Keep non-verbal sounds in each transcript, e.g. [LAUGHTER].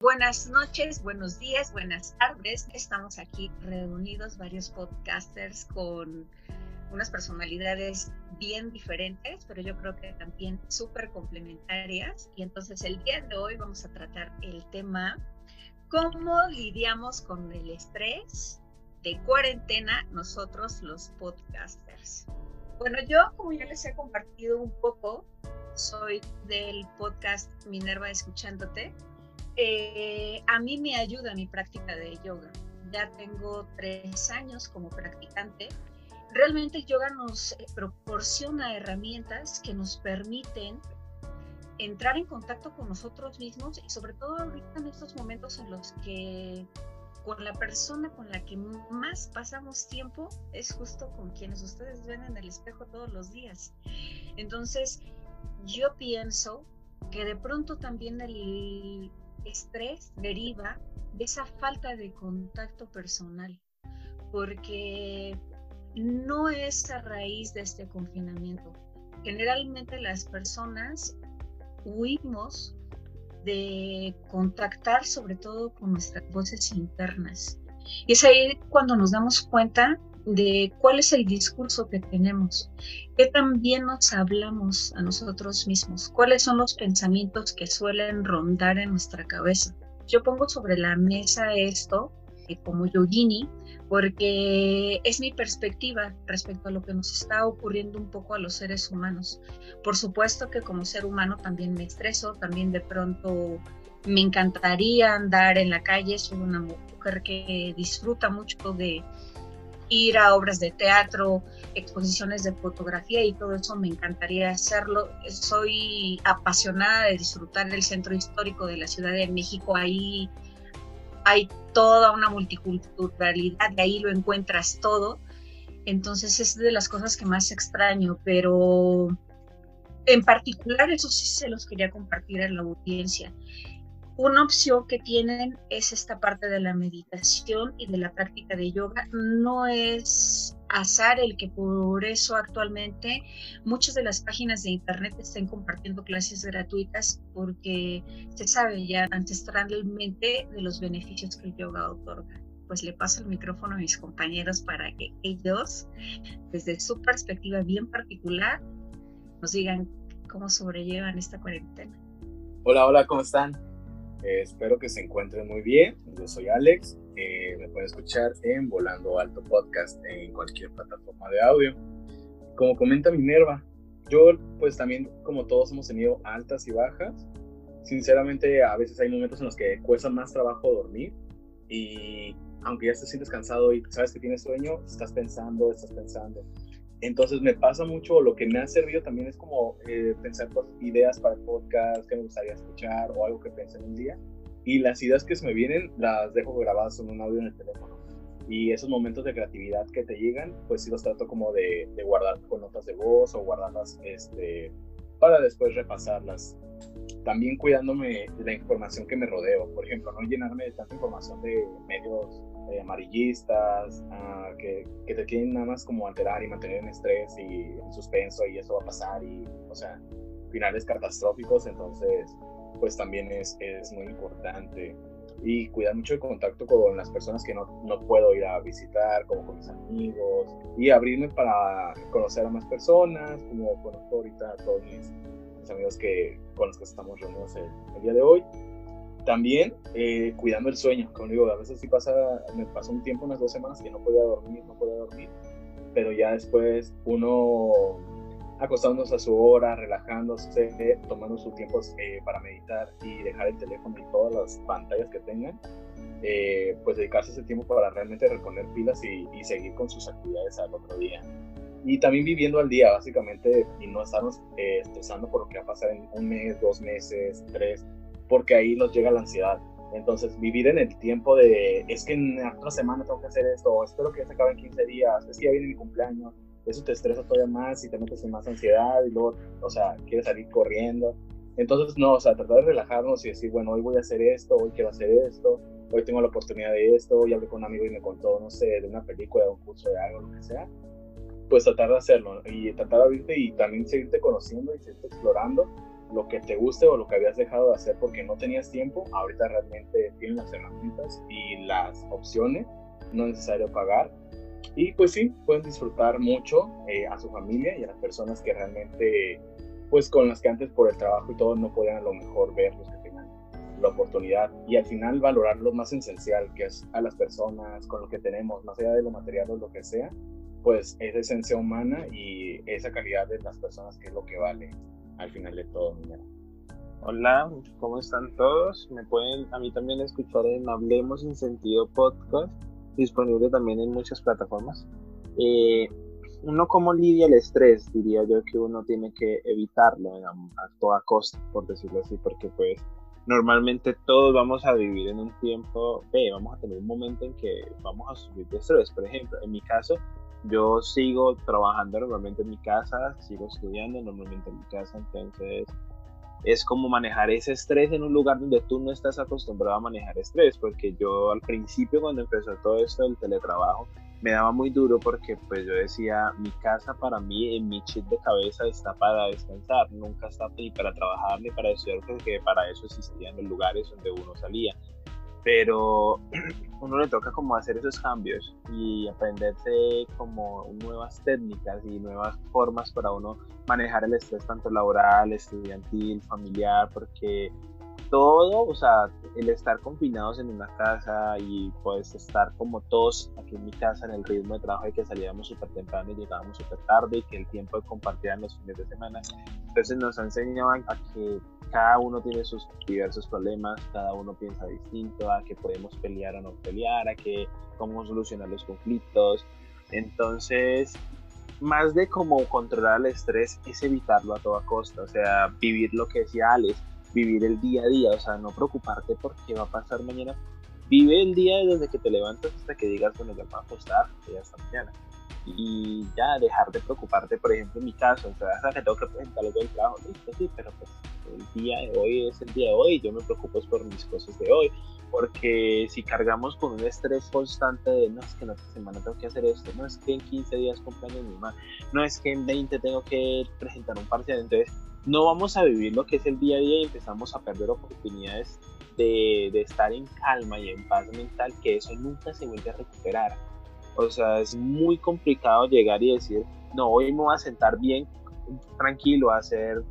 Buenas noches, buenos días, buenas tardes. Estamos aquí reunidos varios podcasters con unas personalidades bien diferentes, pero yo creo que también súper complementarias. Y entonces el día de hoy vamos a tratar el tema cómo lidiamos con el estrés de cuarentena nosotros los podcasters. Bueno, yo como ya les he compartido un poco, soy del podcast Minerva Escuchándote eh, a mí me ayuda mi práctica de yoga. Ya tengo tres años como practicante. Realmente el yoga nos eh, proporciona herramientas que nos permiten entrar en contacto con nosotros mismos y sobre todo ahorita en estos momentos en los que con la persona con la que más pasamos tiempo es justo con quienes ustedes ven en el espejo todos los días. Entonces, yo pienso que de pronto también el estrés deriva de esa falta de contacto personal, porque no es a raíz de este confinamiento. Generalmente las personas huimos de contactar sobre todo con nuestras voces internas. Y es ahí cuando nos damos cuenta de cuál es el discurso que tenemos, qué también nos hablamos a nosotros mismos, cuáles son los pensamientos que suelen rondar en nuestra cabeza. Yo pongo sobre la mesa esto eh, como yogini porque es mi perspectiva respecto a lo que nos está ocurriendo un poco a los seres humanos. Por supuesto que como ser humano también me estreso, también de pronto me encantaría andar en la calle, soy una mujer que disfruta mucho de ir a obras de teatro, exposiciones de fotografía y todo eso me encantaría hacerlo. Soy apasionada de disfrutar del centro histórico de la Ciudad de México. Ahí hay toda una multiculturalidad, de ahí lo encuentras todo. Entonces es de las cosas que más extraño, pero en particular eso sí se los quería compartir a la audiencia una opción que tienen es esta parte de la meditación y de la práctica de yoga. No es azar el que por eso actualmente muchas de las páginas de internet estén compartiendo clases gratuitas porque se sabe ya ancestralmente de los beneficios que el yoga otorga. Pues le paso el micrófono a mis compañeros para que ellos, desde su perspectiva bien particular, nos digan cómo sobrellevan esta cuarentena. Hola, hola, ¿cómo están? Eh, espero que se encuentren muy bien. Yo soy Alex. Eh, me pueden escuchar en Volando Alto Podcast en cualquier plataforma de audio. Como comenta Minerva, yo pues también como todos hemos tenido altas y bajas. Sinceramente a veces hay momentos en los que cuesta más trabajo dormir y aunque ya te sientes cansado y sabes que tienes sueño, estás pensando, estás pensando. Entonces me pasa mucho, lo que me ha servido también es como eh, pensar ideas para podcast que me gustaría escuchar o algo que pensé en un día. Y las ideas que se me vienen las dejo grabadas en un audio en el teléfono. Y esos momentos de creatividad que te llegan, pues sí los trato como de, de guardar con notas de voz o guardarlas este, para después repasarlas. También cuidándome de la información que me rodeo. Por ejemplo, no llenarme de tanta información de medios eh, amarillistas, ah, que, que, te quieren nada más como alterar y mantener en estrés y en suspenso y eso va a pasar y, o sea, finales catastróficos, entonces, pues también es, es muy importante. Y cuidar mucho el contacto con las personas que no, no puedo ir a visitar, como con mis amigos, y abrirme para conocer a más personas, como conozco ahorita a todos mis, amigos que, con los que estamos reunidos el día de hoy también eh, cuidando el sueño, como digo, a veces sí pasa, me pasó un tiempo, unas dos semanas que no podía dormir, no podía dormir, pero ya después uno acostándose a su hora, relajándose, tomando su tiempo eh, para meditar y dejar el teléfono y todas las pantallas que tengan, eh, pues dedicarse ese tiempo para realmente reponer pilas y, y, seguir con sus actividades al otro día. Y también viviendo al día, básicamente, y no estarnos estresando por lo que va a pasar en un mes, dos meses, tres, porque ahí nos llega la ansiedad. Entonces, vivir en el tiempo de, es que en otra semana tengo que hacer esto, espero que se acabe en 15 días, es que ya viene mi cumpleaños, eso te estresa todavía más y te metes en más ansiedad y luego, o sea, quieres salir corriendo. Entonces, no, o sea, tratar de relajarnos y decir, bueno, hoy voy a hacer esto, hoy quiero hacer esto, hoy tengo la oportunidad de esto, hoy hablé con un amigo y me contó, no sé, de una película, de un curso de algo, lo que sea. Pues tratar de hacerlo y tratar de abrirte y también seguirte conociendo y seguirte explorando lo que te guste o lo que habías dejado de hacer porque no tenías tiempo, ahorita realmente tienes las herramientas y las opciones, no es necesario pagar. Y pues sí, pueden disfrutar mucho eh, a su familia y a las personas que realmente, pues con las que antes por el trabajo y todo no podían a lo mejor ver los que tengan la oportunidad. Y al final valorar lo más esencial, que es a las personas, con lo que tenemos, más allá de lo material o lo que sea, pues esa esencia humana y esa calidad de las personas que es lo que vale al final de todo, Hola, ¿cómo están todos? Me pueden a mí también escuchar en Hablemos sin Sentido Podcast, disponible también en muchas plataformas. Eh, uno como lidia el estrés, diría yo que uno tiene que evitarlo a toda costa, por decirlo así, porque pues normalmente todos vamos a vivir en un tiempo, vamos a tener un momento en que vamos a sufrir de estrés. Por ejemplo, en mi caso, yo sigo trabajando normalmente en mi casa, sigo estudiando normalmente en mi casa, entonces es como manejar ese estrés en un lugar donde tú no estás acostumbrado a manejar estrés, porque yo al principio cuando empezó todo esto del teletrabajo me daba muy duro porque pues yo decía, mi casa para mí en mi chip de cabeza está para descansar, nunca está ni para trabajar ni para estudiar, porque para eso existían los lugares donde uno salía pero [CLEARS THROAT] uno le toca como hacer esos cambios y aprenderse como nuevas técnicas y nuevas formas para uno manejar el estrés tanto laboral, estudiantil, familiar, porque todo, o sea, el estar confinados en una casa y pues estar como todos aquí en mi casa en el ritmo de trabajo de que salíamos súper temprano y llegábamos súper tarde y que el tiempo de compartir en los fines de semana, entonces nos enseñaban a que cada uno tiene sus diversos problemas, cada uno piensa distinto, a que podemos pelear o no pelear, a que cómo solucionar los conflictos, entonces más de cómo controlar el estrés es evitarlo a toda costa, o sea, vivir lo que decía Alex, vivir el día a día, o sea, no preocuparte por qué va a pasar mañana. Vive el día desde que te levantas hasta que digas, bueno, ya va a acostar, ya hasta mañana. Y ya dejar de preocuparte, por ejemplo, en mi caso, o sea, que tengo que presentar algo del trabajo, listo, sí, pero pues el día de hoy es el día de hoy, yo me preocupo por mis cosas de hoy, porque si cargamos con un estrés constante de no es que en otra semana tengo que hacer esto, no es que en 15 días cumpleaños mi mamá, no es que en 20 tengo que presentar un parcial, entonces no vamos a vivir lo que es el día a día y empezamos a perder oportunidades de, estar en calma y en paz mental, que eso nunca se vuelve a recuperar. O sea, es muy complicado llegar y decir, no, hoy me voy a sentar bien, tranquilo, a hacer,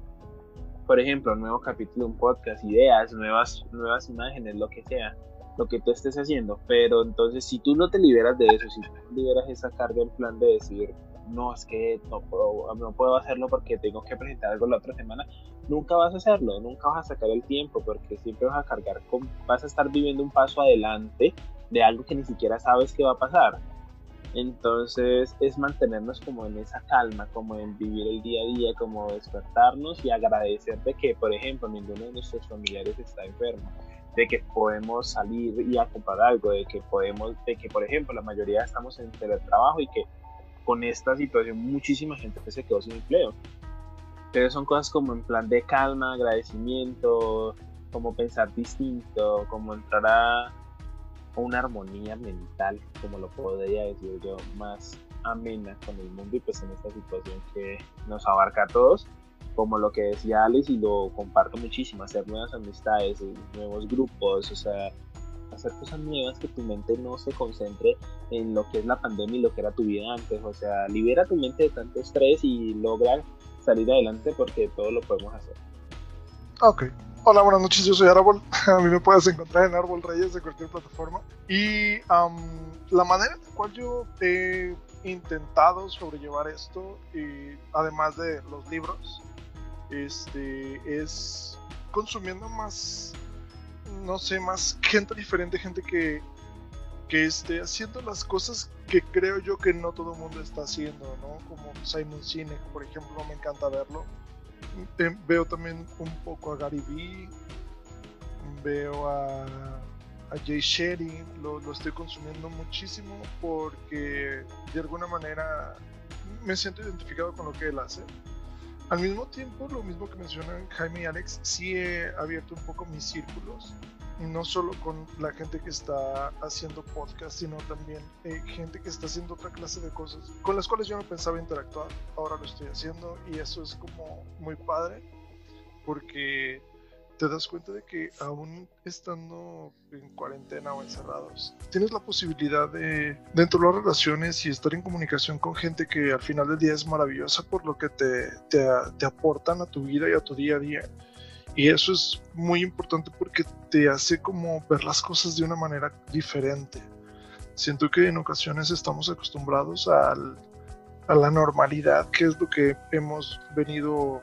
por ejemplo, un nuevo capítulo de un podcast, ideas, nuevas, nuevas imágenes, lo que sea, lo que tú estés haciendo. Pero entonces, si tú no te liberas de eso, si tú liberas esa carga en plan de decir, no, es que no puedo, no puedo hacerlo porque tengo que presentar algo la otra semana, nunca vas a hacerlo, nunca vas a sacar el tiempo porque siempre vas a cargar con, vas a estar viviendo un paso adelante de algo que ni siquiera sabes qué va a pasar. Entonces es mantenernos como en esa calma, como en vivir el día a día, como despertarnos y agradecer de que, por ejemplo, ninguno de nuestros familiares está enfermo, de que podemos salir y a algo, de que podemos, de que, por ejemplo, la mayoría estamos en teletrabajo y que con esta situación muchísima gente se quedó sin empleo. Pero son cosas como en plan de calma, agradecimiento, como pensar distinto, como entrar a una armonía mental, como lo podría decir yo, más amena con el mundo y pues en esta situación que nos abarca a todos, como lo que decía Alex y lo comparto muchísimo, hacer nuevas amistades, nuevos grupos, o sea, hacer cosas nuevas, que tu mente no se concentre en lo que es la pandemia y lo que era tu vida antes. O sea, libera tu mente de tanto estrés y logra salir adelante porque todo lo podemos hacer. Ok. Hola, buenas noches, yo soy Árbol. [LAUGHS] A mí me puedes encontrar en Árbol Reyes de cualquier plataforma. Y la manera en la cual yo he intentado sobrellevar esto, y además de los libros, este, es consumiendo más no sé, más gente diferente, gente que, que esté haciendo las cosas que creo yo que no todo el mundo está haciendo, ¿no? Como Simon Sinek, por ejemplo, me encanta verlo. Eh, veo también un poco a Gary Vee. veo a, a Jay Sherry, lo, lo estoy consumiendo muchísimo porque de alguna manera me siento identificado con lo que él hace. Al mismo tiempo, lo mismo que mencionan Jaime y Alex, sí he abierto un poco mis círculos, no solo con la gente que está haciendo podcast, sino también eh, gente que está haciendo otra clase de cosas con las cuales yo no pensaba interactuar. Ahora lo estoy haciendo y eso es como muy padre, porque te das cuenta de que aún estando en cuarentena o encerrados, tienes la posibilidad de, dentro de las relaciones y estar en comunicación con gente que al final del día es maravillosa por lo que te, te, te aportan a tu vida y a tu día a día. Y eso es muy importante porque te hace como ver las cosas de una manera diferente. Siento que en ocasiones estamos acostumbrados al, a la normalidad, que es lo que hemos venido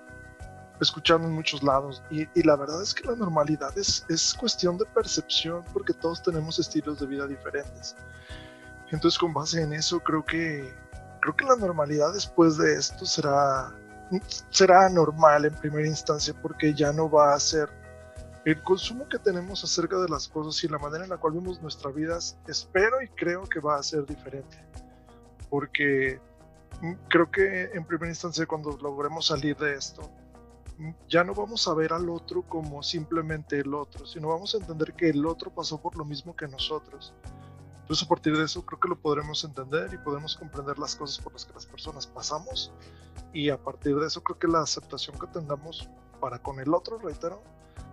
escuchando en muchos lados. Y, la verdad es que la normalidad es, es cuestión de percepción porque todos tenemos estilos de vida diferentes. Entonces con base en eso creo que, creo que la normalidad después de esto será, será normal en primera instancia porque ya no va a ser el consumo que tenemos acerca de las cosas y la manera en la cual vemos nuestras vidas, espero y creo que va a ser diferente. Porque creo que en primera instancia cuando logremos salir de esto, ya no vamos a ver al otro como simplemente el otro, sino vamos a entender que el otro pasó por lo mismo que nosotros. Entonces a partir de eso creo que lo podremos entender y podemos comprender las cosas por las que las personas pasamos. Y a partir de eso creo que la aceptación que tengamos para con el otro, reitero,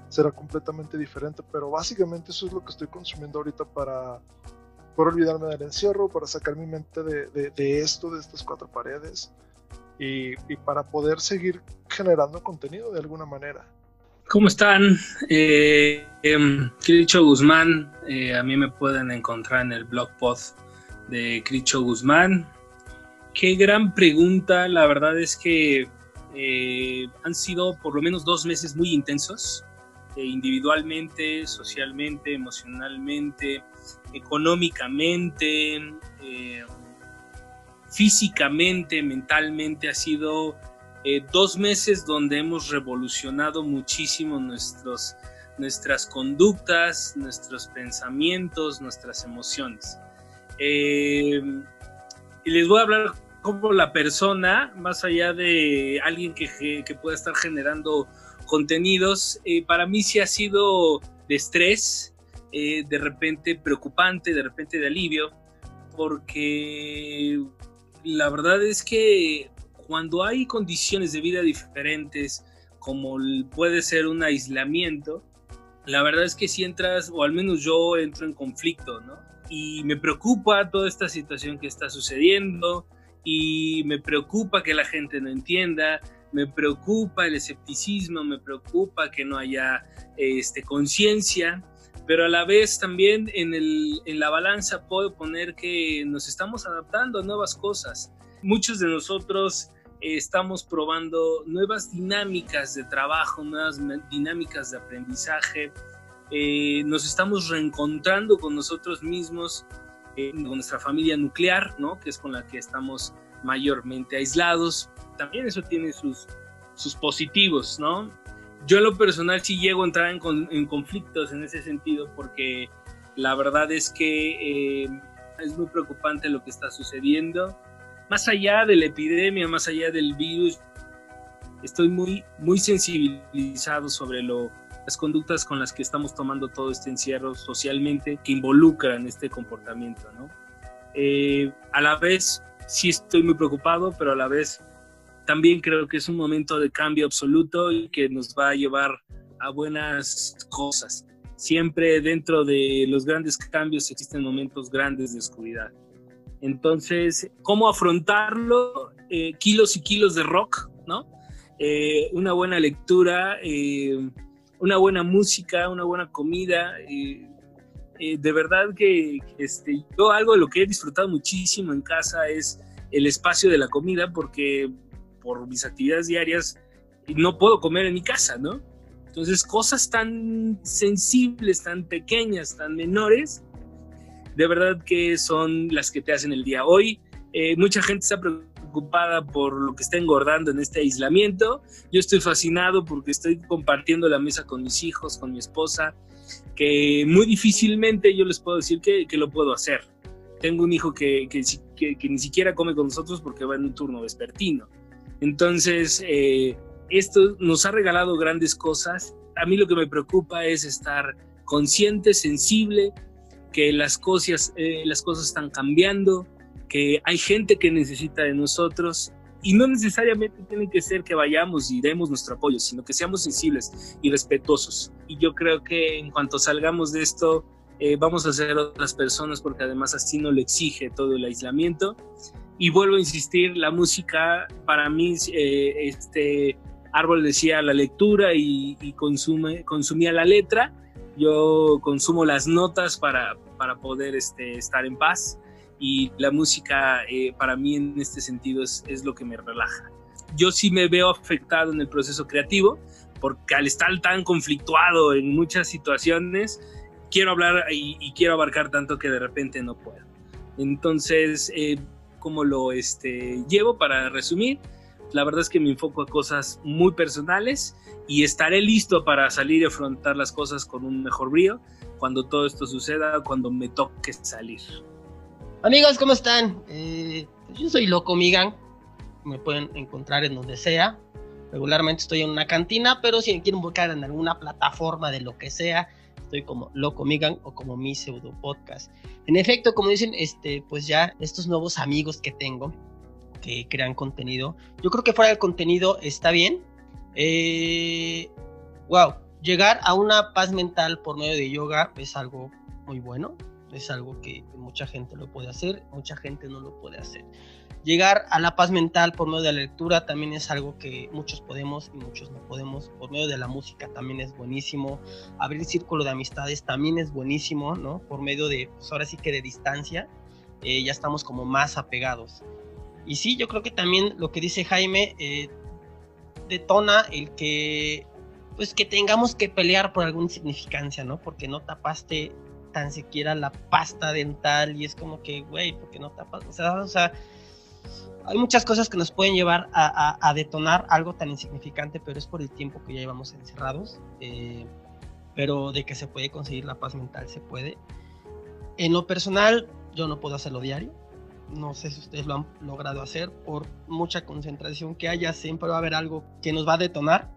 será completamente diferente, pero básicamente eso es lo que estoy consumiendo ahorita para, para olvidarme del encierro, para sacar mi mente de, de, de esto, de estas cuatro paredes y, para poder seguir generando contenido de alguna manera. ¿Cómo están? Eh, em, Cricho Guzmán, eh, a mí me pueden encontrar en el blog post de Cricho Guzmán. Qué gran pregunta, la verdad es que eh, han sido por lo menos dos meses muy intensos, eh, individualmente, socialmente, emocionalmente, económicamente físicamente, mentalmente, ha sido eh, dos meses donde hemos revolucionado muchísimo nuestros, nuestras conductas, nuestros pensamientos, nuestras emociones. Eh, y les voy a hablar como la persona, más allá de alguien que, que pueda estar generando contenidos, eh, para mí sí ha sido de estrés, de repente preocupante, de repente de alivio, porque la verdad es que cuando hay condiciones de vida diferentes, como puede ser un aislamiento, la verdad es que si entras, o al menos yo entro en conflicto, ¿no? Y me preocupa toda esta situación que está sucediendo, y me preocupa que la gente no entienda, me preocupa el escepticismo, me preocupa que no haya este, conciencia, pero a la vez también en, el, en la balanza puedo poner que nos estamos adaptando a nuevas cosas. Muchos de nosotros eh, estamos probando nuevas dinámicas de trabajo, nuevas dinámicas de aprendizaje. Eh, nos estamos reencontrando con nosotros mismos, eh, con nuestra familia nuclear, ¿no? que es con la que estamos mayormente aislados. También eso tiene sus, sus positivos, ¿no? Yo en lo personal sí llego a entrar en, conflictos en ese sentido porque la verdad es que eh, es muy preocupante lo que está sucediendo. Más allá de la epidemia, más allá del virus, estoy muy, muy sensibilizado sobre lo, las conductas con las que estamos tomando todo este encierro socialmente que involucran este comportamiento. ¿no? Eh, a la vez sí estoy muy preocupado, pero a la vez también creo que es un momento de cambio absoluto y que nos va a llevar a buenas cosas. Siempre dentro de los grandes cambios existen momentos grandes de oscuridad. Entonces, ¿cómo afrontarlo? Eh, kilos y kilos de rock, ¿no? Eh, una buena lectura, eh, una buena música, una buena comida. de verdad que este, yo algo de lo que he disfrutado muchísimo en casa es el espacio de la comida porque por mis actividades diarias no puedo comer en mi casa, ¿no? Entonces, cosas tan sensibles, tan pequeñas, tan menores, de verdad que son las que te hacen el día. Hoy, eh, mucha gente está preocupada por lo que está engordando en este aislamiento. Yo estoy fascinado porque estoy compartiendo la mesa con mis hijos, con mi esposa, que muy difícilmente yo les puedo decir que, que lo puedo hacer. Tengo un hijo que, que, que, ni siquiera come con nosotros porque va en un turno vespertino. Entonces, eh, esto nos ha regalado grandes cosas. A mí lo que me preocupa es estar consciente, sensible, que las cosas, eh, las cosas están cambiando, que hay gente que necesita de nosotros y no necesariamente tiene que ser que vayamos y demos nuestro apoyo, sino que seamos sensibles y respetuosos. Y yo creo que en cuanto salgamos de esto, eh, vamos a ser otras personas porque además así no lo exige todo el aislamiento. Y vuelvo a insistir, la música para mí, eh, este árbol decía la lectura y, consume, consumía la letra. Yo consumo las notas para, para poder este, estar en paz y la música eh, para mí en este sentido es, es, lo que me relaja. Yo sí me veo afectado en el proceso creativo porque al estar tan conflictuado en muchas situaciones, quiero hablar y, quiero abarcar tanto que de repente no puedo. Entonces, eh, ¿cómo lo este, llevo para resumir? La verdad es que me enfoco a cosas muy personales y estaré listo para salir y afrontar las cosas con un mejor brío cuando todo esto suceda, cuando me toque salir. Amigos, ¿cómo están? Eh, yo soy Loco Migan. Me pueden encontrar en donde sea. Regularmente estoy en una cantina, pero si me quieren buscar en alguna plataforma de lo que sea, estoy como Loco Migan o como mi pseudo podcast. En efecto, como dicen, este, pues ya estos nuevos amigos que tengo que crean contenido, yo creo que fuera del contenido está bien. Eh, wow, llegar a una paz mental por medio de yoga es algo muy bueno es algo que mucha gente lo puede hacer, mucha gente no lo puede hacer. Llegar a la paz mental por medio de la lectura también es algo que muchos podemos y muchos no podemos. Por medio de la música también es buenísimo. Abrir círculo de amistades también es buenísimo, ¿no? Por medio de, pues ahora sí que de distancia, eh, ya estamos como más apegados. Y sí, yo creo que también lo que dice Jaime eh, detona el que, pues que tengamos que pelear por alguna significancia, ¿no? Porque no tapaste tan siquiera la pasta dental y es como que, güey, ¿por qué no tapas? O sea, o sea, hay muchas cosas que nos pueden llevar a, detonar algo tan insignificante, pero es por el tiempo que ya llevamos encerrados. Eh, pero de que se puede conseguir la paz mental, se puede. En lo personal, yo no puedo hacerlo diario. No sé si ustedes lo han logrado hacer. Por mucha concentración que haya, siempre va a haber algo que nos va a detonar.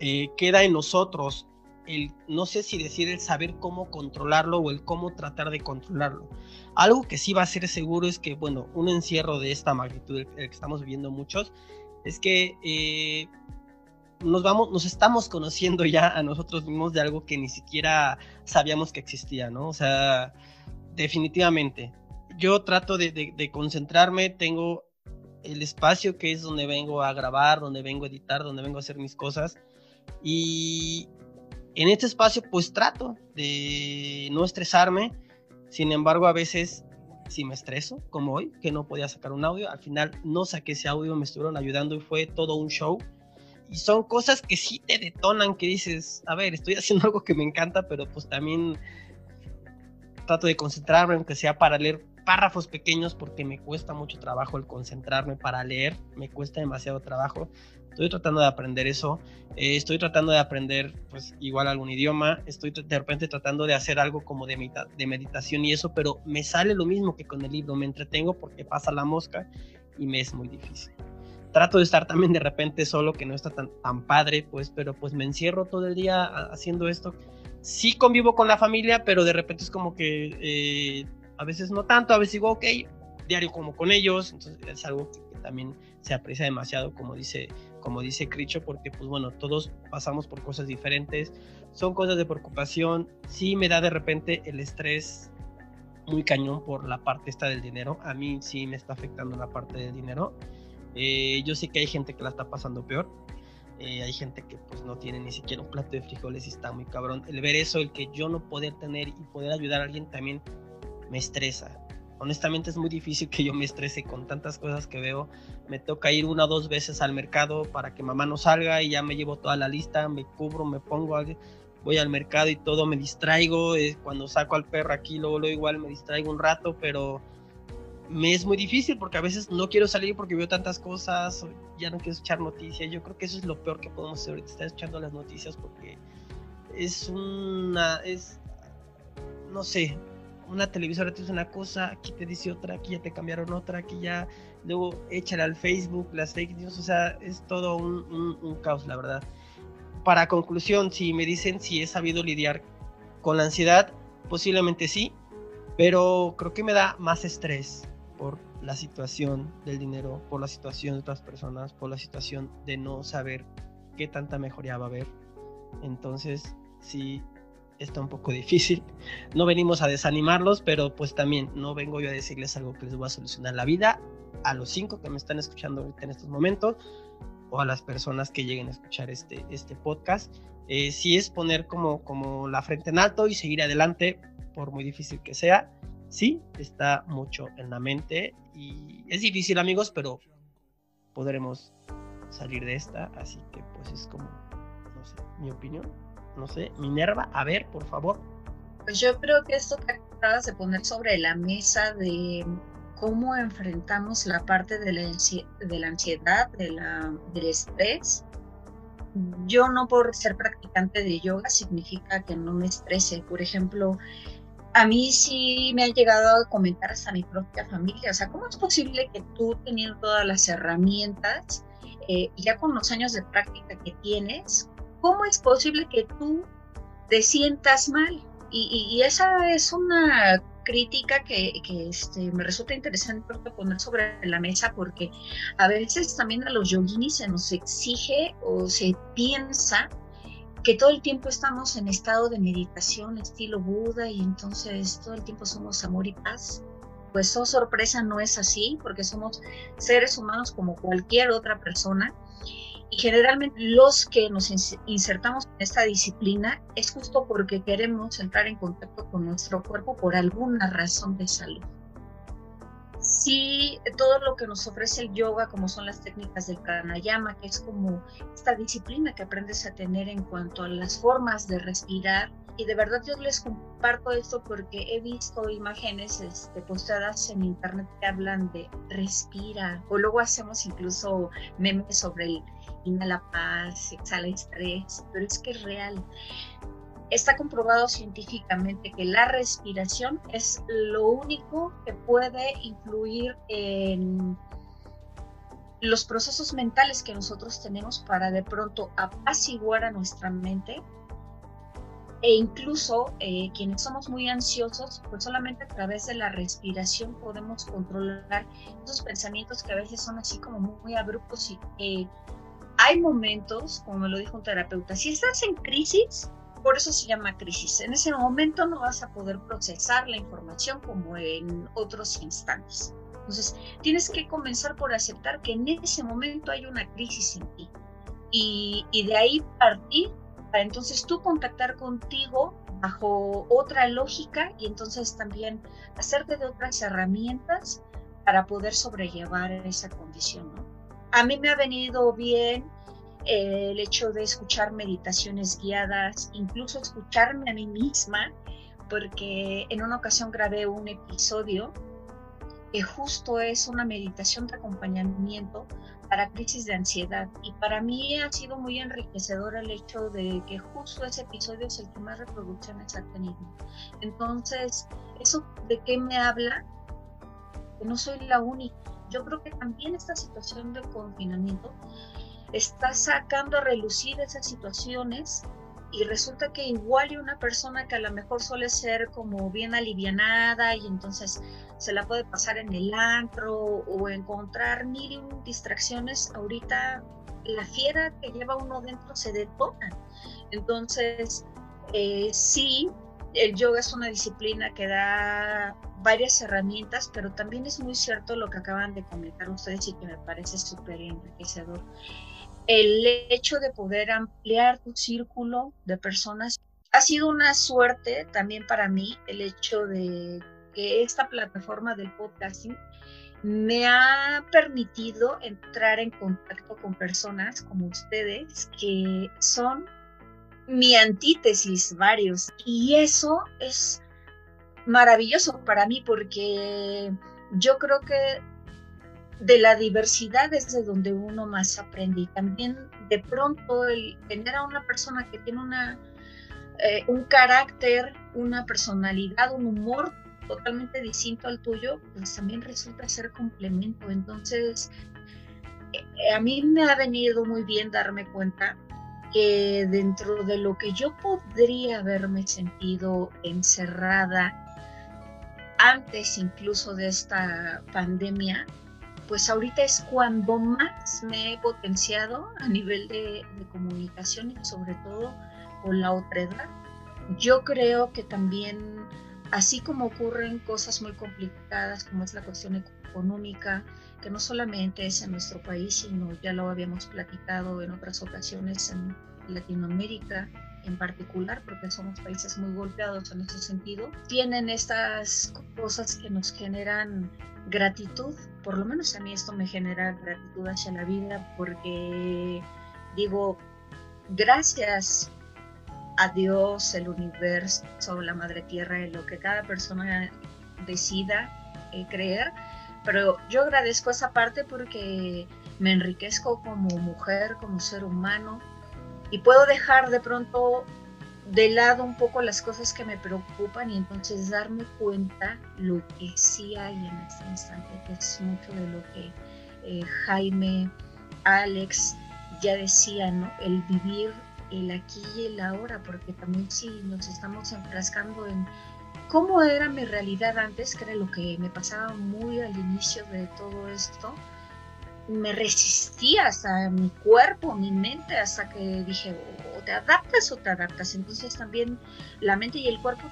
Eh, queda en nosotros el, no sé si decir el saber cómo controlarlo o el cómo tratar de controlarlo. Algo que sí va a ser seguro es que, bueno, un encierro de esta magnitud, el que estamos viviendo muchos, es que eh, nos vamos, nos estamos conociendo ya a nosotros mismos de algo que ni siquiera sabíamos que existía, ¿no? O sea, definitivamente. Yo trato de, de concentrarme, tengo el espacio que es donde vengo a grabar, donde vengo a editar, donde vengo a hacer mis cosas. Y, en este espacio pues trato de no estresarme, sin embargo a veces sí me estreso, como hoy, que no podía sacar un audio, al final no saqué ese audio, me estuvieron ayudando y fue todo un show. Y son cosas que sí te detonan, que dices, a ver, estoy [LAUGHS] haciendo algo que me encanta, pero pues también trato de concentrarme, aunque sea para leer párrafos pequeños, porque me cuesta mucho trabajo el concentrarme para leer, me cuesta demasiado trabajo. Estoy tratando de aprender eso. Eh, estoy tratando de aprender, pues, igual algún idioma. Estoy de repente tratando de hacer algo como de, de meditación y eso, pero me sale lo mismo que con el libro. Me entretengo porque pasa la mosca y me es muy difícil. Trato de estar también de repente solo, que no está tan, tan padre, pues, pero pues me encierro todo el día haciendo esto. Sí convivo con la familia, pero de repente es como que eh, a veces no tanto, a veces digo, ok, diario como con ellos, entonces es algo que, que también se aprecia demasiado, como dice como dice Cricho, porque pues bueno, todos pasamos por cosas diferentes, son cosas de preocupación, sí me da de repente el estrés muy cañón por la parte esta del dinero, a mí sí me está afectando la parte del dinero, eh, yo sé que hay gente que la está pasando peor, eh, hay gente que pues no tiene ni siquiera un plato de frijoles y está muy cabrón, el ver eso, el que yo no poder tener y poder ayudar a alguien también me estresa, honestamente es muy difícil que yo me estrese con tantas cosas que veo. Me toca ir una o dos veces al mercado para que mamá no salga y ya me llevo toda la lista, me cubro, me pongo, voy al mercado y todo, me distraigo. cuando saco al perro aquí, luego, luego igual me distraigo un rato, pero me es muy difícil porque a veces no quiero salir porque veo tantas cosas, ya no quiero escuchar noticias. Yo creo que eso es lo peor que podemos hacer ahorita, estar escuchando las noticias porque es una, es, no sé, una televisora te dice una cosa, aquí te dice otra, aquí ya te cambiaron otra, aquí ya, luego échale al Facebook las fake news, o sea, es todo un, un caos, la verdad. Para conclusión, si me dicen si he sabido lidiar con la ansiedad, posiblemente sí, pero creo que me da más estrés por la situación del dinero, por la situación de otras personas, por la situación de no saber qué tanta mejoría va a haber. Entonces, sí, está un poco difícil. No venimos a desanimarlos, pero pues también no vengo yo a decirles algo que les va a solucionar la vida a los cinco que me están escuchando ahorita en estos momentos o a las personas que lleguen a escuchar este, este podcast. Eh, sí es poner como, como la frente en alto y seguir adelante, por muy difícil que sea. Sí, está mucho en la mente y es difícil amigos, pero podremos salir de esta, así que pues es como, no sé, mi opinión, no sé, Minerva, a ver, por favor. Pues yo creo que esto que acabas de poner sobre la mesa de cómo enfrentamos la parte de la, ansiedad, de la, del estrés, yo no por ser practicante de yoga significa que no me estrese. Por ejemplo, a mí sí me ha llegado a comentar hasta mi propia familia, o sea, ¿cómo es posible que tú teniendo todas las herramientas, eh, ya con los años de práctica que tienes, cómo es posible que tú te sientas mal? Y, esa es una crítica que, este, me resulta interesante poner sobre la mesa porque a veces también a los yoginis se nos exige o se piensa que todo el tiempo estamos en estado de meditación estilo Buda y entonces todo el tiempo somos amor y paz. Pues oh sorpresa no es así porque somos seres humanos como cualquier otra persona y generalmente los que nos insertamos en esta disciplina es justo porque queremos entrar en contacto con nuestro cuerpo por alguna razón de salud sí todo lo que nos ofrece el yoga, como son las técnicas del pranayama, que es como esta disciplina que aprendes a tener en cuanto a las formas de respirar. Y de verdad yo les comparto esto porque he visto imágenes este, postadas en internet que hablan de respira, o luego hacemos incluso memes sobre el inhala paz, exhala estrés, pero es que es real. Está comprobado científicamente que la respiración es lo único que puede influir en los procesos mentales que nosotros tenemos para de pronto apaciguar a nuestra mente. E incluso eh, quienes somos muy ansiosos, pues solamente a través de la respiración podemos controlar esos pensamientos que a veces son así como muy abruptos y eh, hay momentos, como me lo dijo un terapeuta, si estás en crisis, por eso se llama crisis. En ese momento no vas a poder procesar la información como en otros instantes. Entonces, tienes que comenzar por aceptar que en ese momento hay una crisis en ti. Y, y de ahí partir para entonces tú contactar contigo bajo otra lógica y entonces también hacerte de otras herramientas para poder sobrellevar esa condición. ¿no? A mí me ha venido bien el hecho de escuchar meditaciones guiadas, incluso escucharme a mí misma, porque en una ocasión grabé un episodio que justo es una meditación de acompañamiento para crisis de ansiedad. Y para mí ha sido muy enriquecedor el hecho de que justo ese episodio es el que más reproducciones ha tenido. Entonces, ¿eso de qué me habla? Que no soy la única. Yo creo que también esta situación de confinamiento está sacando a relucir esas situaciones y resulta que igual y una persona que a lo mejor suele ser como bien alivianada y entonces se la puede pasar en el antro o encontrar mil distracciones, ahorita la fiera que lleva uno dentro se detona. Entonces, eh, sí, el yoga es una disciplina que da varias herramientas, pero también es muy cierto lo que acaban de comentar ustedes y que me parece súper enriquecedor. El hecho de poder ampliar tu círculo de personas ha sido una suerte también para mí el hecho de que esta plataforma del podcasting me ha permitido entrar en contacto con personas como ustedes que son mi antítesis varios y eso es maravilloso para mí porque yo creo que de la diversidad es de donde uno más aprende y también de pronto el tener a una persona que tiene una eh, un carácter, una personalidad, un humor totalmente distinto al tuyo, pues también resulta ser complemento. Entonces, eh, a mí me ha venido muy bien darme cuenta que dentro de lo que yo podría haberme sentido encerrada antes incluso de esta pandemia, pues ahorita es cuando más me he potenciado a nivel de, comunicación y sobre todo con la otra edad. Yo creo que también, así como ocurren cosas muy complicadas como es la cuestión económica, que no solamente es en nuestro país, sino ya lo habíamos platicado en otras ocasiones en Latinoamérica en particular, porque somos países muy golpeados en ese sentido, tienen estas cosas que nos generan gratitud, por lo menos a mí esto me genera gratitud hacia la vida, porque digo, gracias a Dios, el universo, la madre tierra, en lo que cada persona decida eh, creer, pero yo agradezco esa parte porque me enriquezco como mujer, como ser humano, y puedo dejar de pronto de lado un poco las cosas que me preocupan y entonces darme cuenta lo que sí hay en este instante, que es mucho de lo que eh, Jaime, Alex ya decían. El vivir el aquí y el ahora, porque también si nos estamos enfrascando en cómo era mi realidad antes, que era lo que me pasaba muy al inicio de todo esto, me resistía hasta mi cuerpo, mi mente, hasta que dije, o te adaptas o te adaptas. Entonces también la mente y el cuerpo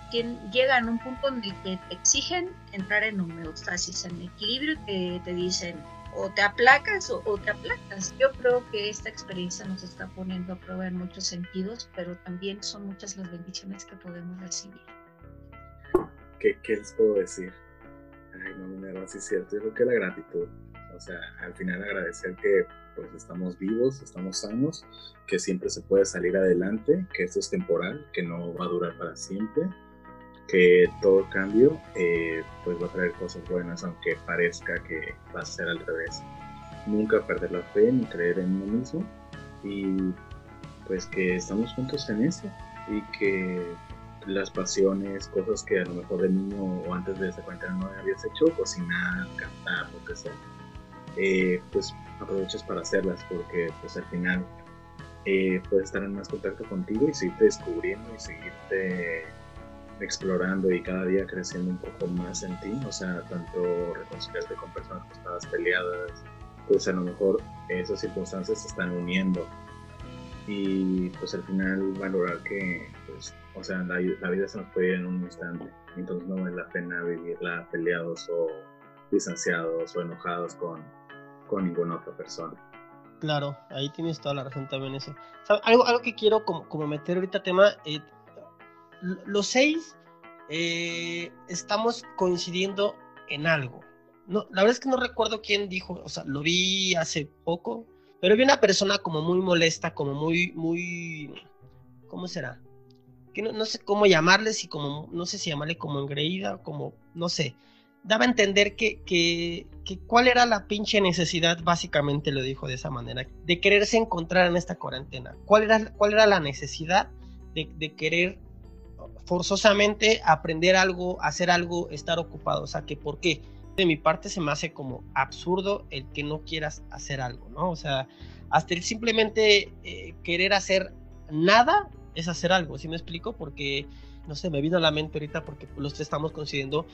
llegan a un punto en el que te exigen entrar en homeostasis, en equilibrio, que te dicen o te aplacas o, te aplacas. Yo creo que esta experiencia nos está poniendo a prueba en muchos sentidos, pero también son muchas las bendiciones que podemos recibir. ¿Qué, qué les puedo decir? Ay, no, no, sí es cierto. Yo creo que la gratitud o sea, al final agradecer que pues estamos vivos, estamos sanos, que siempre se puede salir adelante, que esto es temporal, que no va a durar para siempre, que todo cambio eh, pues va a traer cosas buenas, aunque parezca que va a ser al revés. Nunca perder la fe ni creer en uno mismo y pues que estamos juntos en eso y que las pasiones, cosas que a lo mejor de niño o antes de esa cuarentena no habías hecho, cocinar, cantar, lo que sea, eh, pues aproveches para hacerlas porque pues al final eh, puedes estar en más contacto contigo y seguirte descubriendo y seguirte explorando y cada día creciendo un poco más en ti, o sea, tanto reconciliarte con personas que estabas peleadas, pues a lo mejor esas circunstancias se están uniendo y pues al final valorar que, pues, o sea, la, la vida se nos puede ir en un instante, entonces no vale la pena vivirla peleados o distanciados o enojados con, con ninguna otra persona. Claro, ahí tienes toda la razón también eso. Algo, algo que quiero como, como meter ahorita tema, eh, los seis eh, estamos coincidiendo en algo. No, la verdad es que no recuerdo quién dijo, o sea, lo vi hace poco, pero vi una persona como muy molesta, como muy, muy, ¿cómo será? Que no, sé cómo llamarle, si como, no sé si llamarle como engreída, como, no sé, daba a entender que, que, cuál era la pinche necesidad, básicamente lo dijo de esa manera, de quererse encontrar en esta cuarentena. ¿Cuál era, cuál era la necesidad de, querer forzosamente aprender algo, hacer algo, estar ocupado? O sea, que por qué. De mi parte se me hace como absurdo el que no quieras hacer algo, ¿no? O sea, hasta el simplemente eh, querer hacer nada es hacer algo, ¿sí me explico? Porque no sé, me vino a la mente ahorita porque los tres estamos coincidiendo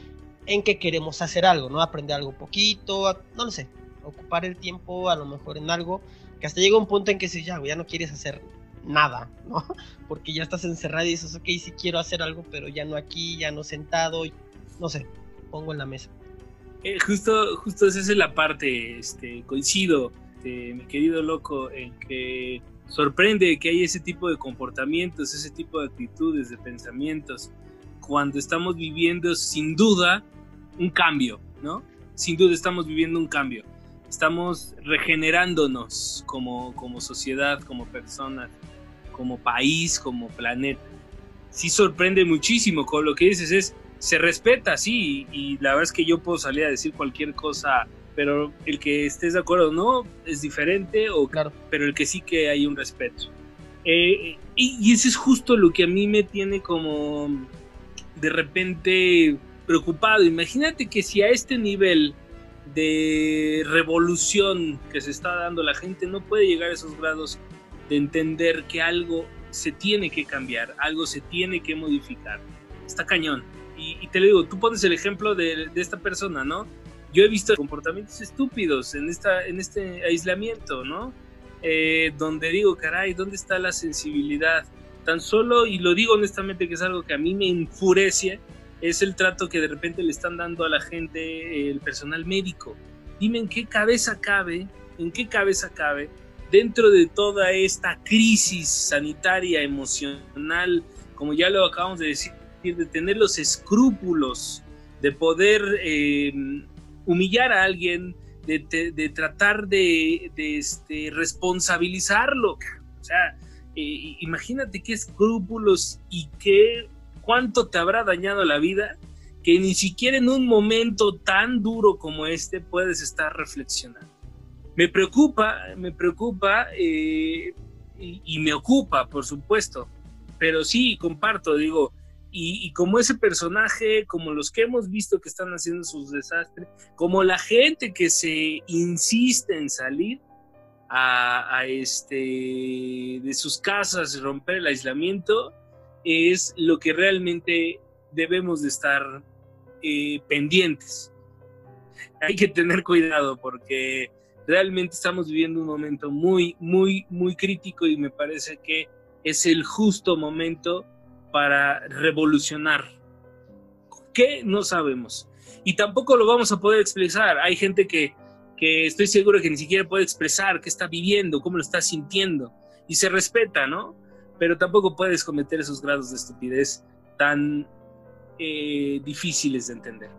en que queremos hacer algo, ¿no? Aprender algo poquito, no lo sé, ocupar el tiempo a lo mejor en algo, que hasta llega un punto en que si ya, ya no quieres hacer nada, ¿no? [LAUGHS] Porque ya estás encerrado y dices, ok, sí quiero hacer algo, pero ya no aquí, ya no sentado, no sé, pongo en la mesa. Eh, justo, justo esa es la parte, este, coincido, este, mi querido loco, en que sorprende que hay ese tipo de comportamientos, ese tipo de actitudes, de pensamientos, cuando estamos viviendo sin duda un cambio, ¿no? Sin duda estamos viviendo un cambio. Estamos regenerándonos como, como sociedad, como personas, como país, como planeta. Sí sorprende muchísimo con lo que dices, es, se respeta, sí, y, la verdad es que yo puedo salir a decir cualquier cosa, pero el que estés de acuerdo no es diferente, o, claro. pero el que sí que hay un respeto. Eh, y, y ese es justo lo que a mí me tiene como de repente preocupado. Imagínate que si a este nivel de revolución que se está dando la gente no puede llegar a esos grados de entender que algo se tiene que cambiar, algo se tiene que modificar. Está cañón. Y, te lo digo, tú pones el ejemplo de, esta persona, ¿no? Yo he visto comportamientos estúpidos en, esta, en este aislamiento, ¿no? Eh, donde digo, caray, ¿dónde está la sensibilidad? Tan solo, y lo digo honestamente que es algo que a mí me enfurece, es el trato que de repente le están dando a la gente, el personal médico. Dime en qué cabeza cabe, en qué cabeza cabe, dentro de toda esta crisis sanitaria, emocional, como ya lo acabamos de decir, de tener los escrúpulos, de poder em, humillar a alguien, de, tratar de, este, responsabilizarlo. O sea, eh, imagínate qué escrúpulos y qué cuánto te habrá dañado la vida que ni siquiera en un momento tan duro como este puedes estar reflexionando. Me preocupa, me preocupa eh, y, me ocupa, por supuesto, pero sí, comparto, digo, y, como ese personaje, como los que hemos visto que están haciendo sus desastres, como la gente que se insiste en salir a, este, de sus casas, y romper el aislamiento, es lo que realmente debemos de estar eh, pendientes. Hay que tener cuidado porque realmente estamos viviendo un momento muy, muy, muy crítico y me parece que es el justo momento para revolucionar. ¿Qué? No sabemos. Y tampoco lo vamos a poder expresar. Hay gente que, que estoy seguro que ni siquiera puede expresar qué está viviendo, cómo lo está sintiendo. Y se respeta, ¿no? pero tampoco puedes cometer esos grados de estupidez tan eh, difíciles de entender.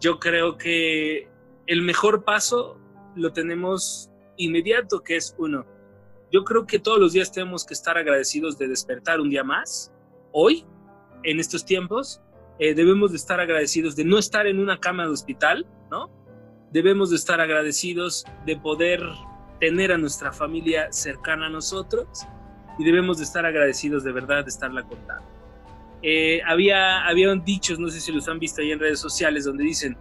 Yo creo que el mejor paso lo tenemos inmediato, que es uno. Yo creo que todos los días tenemos que estar agradecidos de despertar un día más. Hoy, en estos tiempos, eh, debemos de estar agradecidos de no estar en una cama de hospital, ¿no? Debemos de estar agradecidos de poder tener a nuestra familia cercana a nosotros y debemos de estar agradecidos de verdad de estarla contando. Eh, había, había dichos, no sé si los han visto ahí en redes sociales, donde dicen,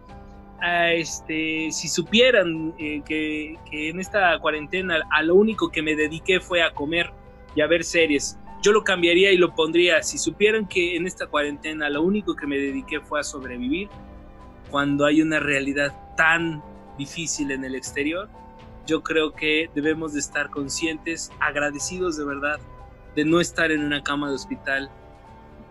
este, si supieran eh, que, que, en esta cuarentena a lo único que me dediqué fue a comer y a ver series, yo lo cambiaría y lo pondría, si supieran que en esta cuarentena lo único que me dediqué fue a sobrevivir, cuando hay una realidad tan difícil en el exterior, yo creo que debemos de estar conscientes, agradecidos de verdad de no estar en una cama de hospital,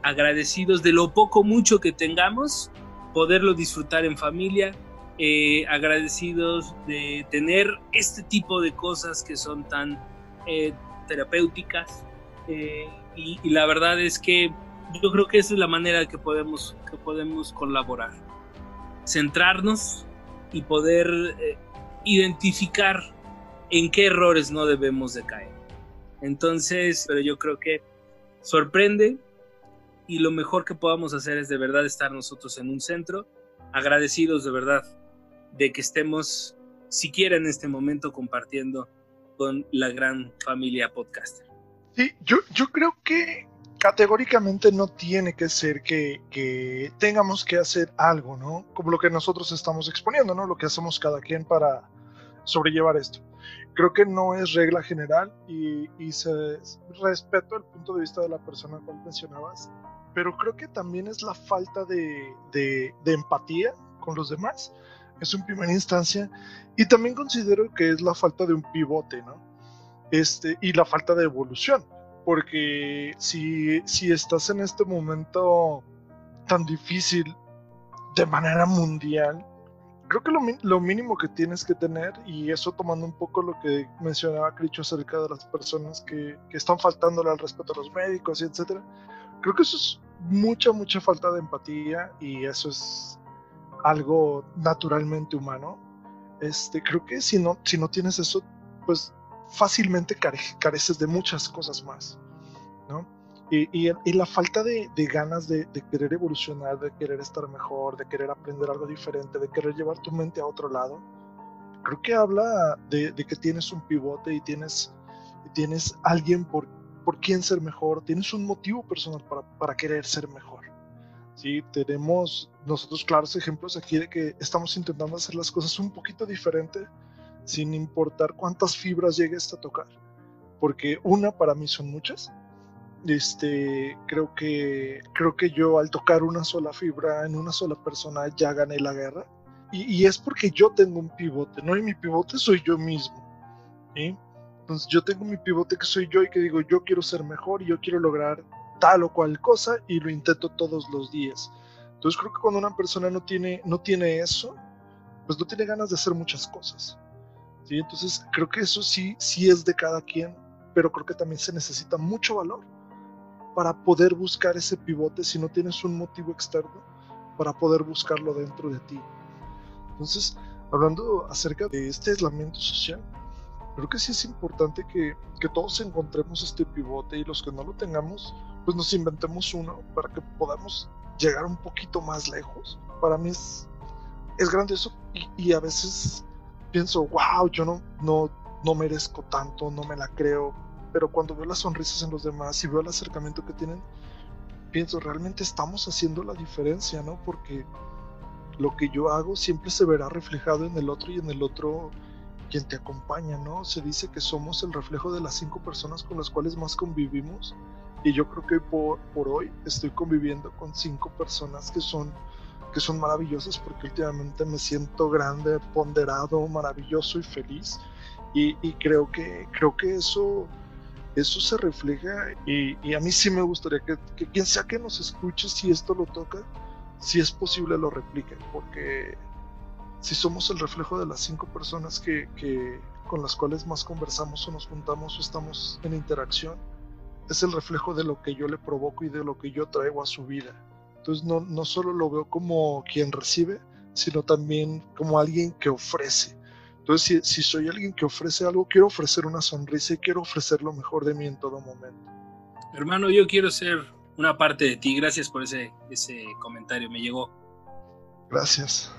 agradecidos de lo poco mucho que tengamos, poderlo disfrutar en familia, eh, agradecidos de tener este tipo de cosas que son tan eh, terapéuticas eh, y, y, la verdad es que yo creo que esa es la manera que podemos, que podemos colaborar, centrarnos y poder identificar en qué errores no debemos de caer. Entonces, pero yo creo que sorprende y lo mejor que podamos hacer es de verdad estar nosotros en un centro, agradecidos de verdad de que estemos siquiera en este momento compartiendo con la gran familia podcaster. Sí, yo, yo creo que categóricamente no tiene que ser que, que, tengamos que hacer algo, ¿no? Como lo que nosotros estamos exponiendo, ¿no? Lo que hacemos cada quien para, sobrellevar esto. Creo que no es regla general y, y se, respeto el punto de vista de la persona cual mencionabas, pero creo que también es la falta de, de, de empatía con los demás, es en primera instancia, y también considero que es la falta de un pivote, ¿no? Este, y la falta de evolución, porque si, si estás en este momento tan difícil de manera mundial, creo que lo, mínimo que tienes que tener, y eso tomando un poco lo que mencionaba Cricho acerca de las personas que, que están faltándole al respeto a los médicos y etcétera, creo que eso es mucha, mucha falta de empatía y eso es algo naturalmente humano. Este, creo que si no, si no tienes eso, pues fácilmente careces de muchas cosas más, ¿no? Y, y, la falta de, de ganas de, de, querer evolucionar, de querer estar mejor, de querer aprender algo diferente, de querer llevar tu mente a otro lado, creo que habla de, de que tienes un pivote y tienes, tienes alguien por, por quién ser mejor, tienes un motivo personal para, para querer ser mejor. Sí, tenemos nosotros claros ejemplos aquí de que estamos intentando hacer las cosas un poquito diferente sin importar cuántas fibras llegues a tocar. Porque una para mí son muchas. Este, creo que, creo que yo al tocar una sola fibra en una sola persona ya gané la guerra. Y, y es porque yo tengo un pivote, ¿no? Y mi pivote soy yo mismo. ¿sí? Entonces yo tengo mi pivote que soy yo y que digo, yo quiero ser mejor y yo quiero lograr tal o cual cosa y lo intento todos los días. Entonces creo que cuando una persona no tiene, no tiene eso, pues no tiene ganas de hacer muchas cosas. ¿sí? Entonces creo que eso sí, sí es de cada quien, pero creo que también se necesita mucho valor para poder buscar ese pivote si no tienes un motivo externo, para poder buscarlo dentro de ti. Entonces, hablando acerca de este aislamiento social, creo que sí es importante que, que todos encontremos este pivote y los que no lo tengamos, pues nos inventemos uno para que podamos llegar un poquito más lejos. Para mí es, es grandioso y, y, a veces pienso, wow, yo no, no, no merezco tanto, no me la creo. Pero cuando veo las sonrisas en los demás y veo el acercamiento que tienen, pienso, realmente estamos haciendo la diferencia, ¿no? Porque lo que yo hago siempre se verá reflejado en el otro y en el otro quien te acompaña, ¿no? Se dice que somos el reflejo de las cinco personas con las cuales más convivimos y yo creo que por, por hoy estoy conviviendo con cinco personas que son, que son maravillosas porque últimamente me siento grande, ponderado, maravilloso y feliz. Y, y creo, que, creo que eso, eso se refleja y, a mí sí me gustaría que, quien sea que nos escuche, si esto lo toca, si es posible lo repliquen, porque si somos el reflejo de las cinco personas que, con las cuales más conversamos o nos juntamos o estamos en interacción, es el reflejo de lo que yo le provoco y de lo que yo traigo a su vida. Entonces no, no solo lo veo como quien recibe, sino también como alguien que ofrece. Entonces si, si soy alguien que ofrece algo, quiero ofrecer una sonrisa y quiero ofrecer lo mejor de mí en todo momento. Hermano, yo quiero ser una parte de ti. Gracias por ese, ese comentario, me llegó. Gracias.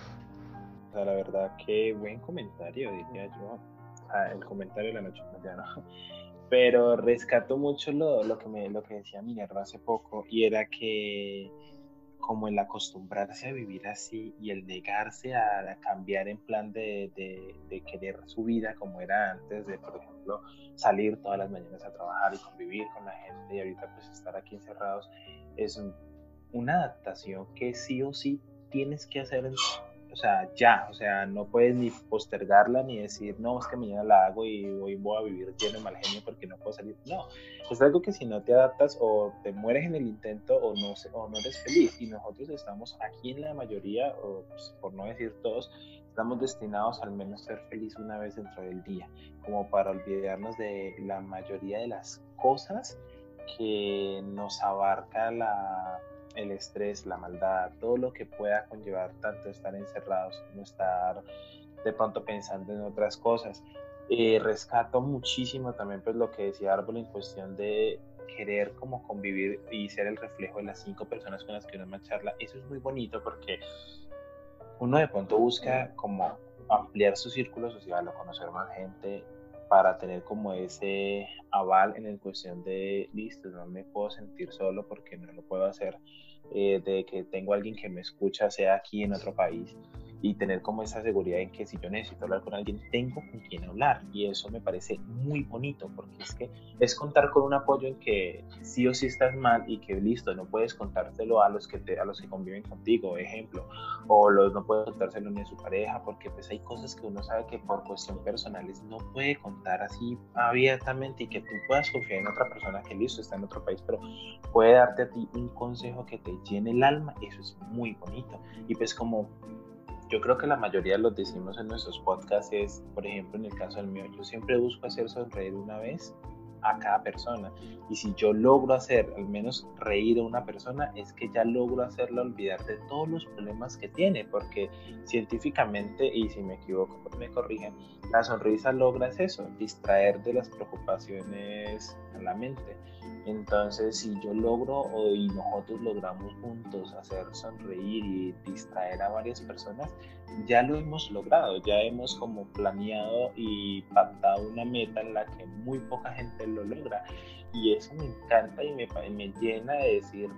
O sea, la verdad, qué buen comentario, diría yo. Sea, el comentario de la noche, ya no pero rescato mucho lo, lo, que me, lo que decía Minerva hace poco y era que como el acostumbrarse a vivir así y el negarse a, cambiar en plan de, de, querer su vida como era antes de, por ejemplo, salir todas las mañanas a trabajar y convivir con la gente y ahorita pues estar aquí encerrados, es un, una adaptación que sí o sí tienes que hacer en, o sea, ya, o sea, no puedes ni postergarla ni decir, no, es que mañana la hago y hoy voy a vivir lleno de mal genio porque no puedo salir. No, es algo que si no te adaptas o te mueres en el intento o no, o no eres feliz. Y nosotros estamos aquí en la mayoría, o pues, por no decir todos, estamos destinados al menos a ser feliz una vez dentro del día, como para olvidarnos de la mayoría de las cosas que nos abarca la el estrés, la maldad, todo lo que pueda conllevar tanto estar encerrados como estar de pronto pensando en otras cosas. Eh, rescato muchísimo también pues lo que decía Árbol en cuestión de querer como convivir y ser el reflejo de las cinco personas con las que uno charla. Eso es muy bonito porque uno de pronto busca como ampliar su círculo social o conocer más gente para tener como ese aval en el cuestión de, listo, no me puedo sentir solo porque no lo puedo hacer, eh, de que tengo alguien que me escucha, sea aquí en otro país, y tener como esa seguridad en que si yo necesito hablar con alguien, tengo con quien hablar. Y eso me parece muy bonito, porque es que es contar con un apoyo en que sí o sí estás mal y que listo, no puedes contártelo a los que, te, a los que conviven contigo, ejemplo, o los, no puedes contárselo ni a su pareja, porque pues hay cosas que uno sabe que por cuestión personales no puede contar así abiertamente y que tú puedas confiar en otra persona que listo, está en otro país, pero puede darte a ti un consejo que te llene el alma, eso es muy bonito. Y pues como yo creo que la mayoría los decimos en nuestros podcasts es, por ejemplo, en el caso del mío, yo siempre busco hacer sonreír una vez a cada persona. Y si yo logro hacer al menos reír a una persona, es que ya logro hacerla olvidar de todos los problemas que tiene, porque científicamente, y si me equivoco, me corrigen, la sonrisa logra eso, distraer de las preocupaciones a la mente. Entonces, si yo logro o y nosotros logramos juntos hacer sonreír y distraer a varias personas, ya lo hemos logrado, ya hemos como planeado y pactado una meta en la que muy poca gente lo logra. Y eso me encanta y me, me llena de decir,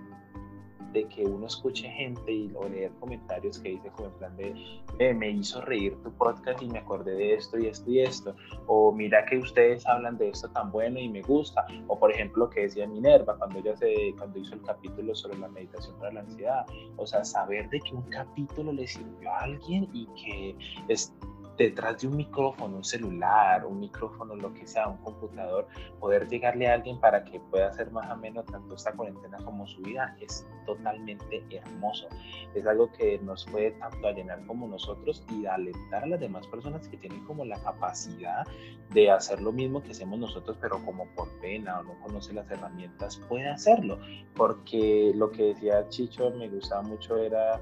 de que uno escuche gente y luego leer comentarios que dice como en plan de me hizo reír tu podcast y me acordé de esto y esto y esto o mira que ustedes hablan de esto tan bueno y me gusta o por ejemplo que decía Minerva cuando ella se cuando hizo el capítulo sobre la meditación para la ansiedad. O sea saber de que un capítulo le sirvió a alguien y que es detrás de un micrófono, un celular, un micrófono, lo que sea, un computador, poder llegarle a alguien para que pueda hacer más o menos tanto esta cuarentena como su vida es totalmente hermoso. Es algo que nos puede tanto llenar como nosotros y alentar a las demás personas que tienen como la capacidad de hacer lo mismo que hacemos nosotros, pero como por pena o no conoce las herramientas, puede hacerlo. Porque lo que decía Chicho me gustaba mucho era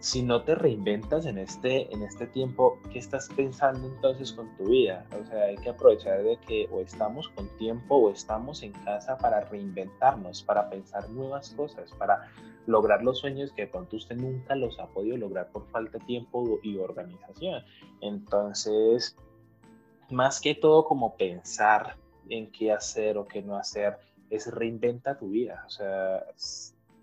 si no te reinventas en este, en este tiempo, ¿qué estás pensando entonces con tu vida? O sea, hay que aprovechar de que o estamos con tiempo o estamos en casa para reinventarnos, para pensar nuevas cosas, para lograr los sueños que de pronto usted nunca los ha podido lograr por falta de tiempo y organización. Entonces, más que todo como pensar en qué hacer o qué no hacer, es reinventa tu vida. O sea,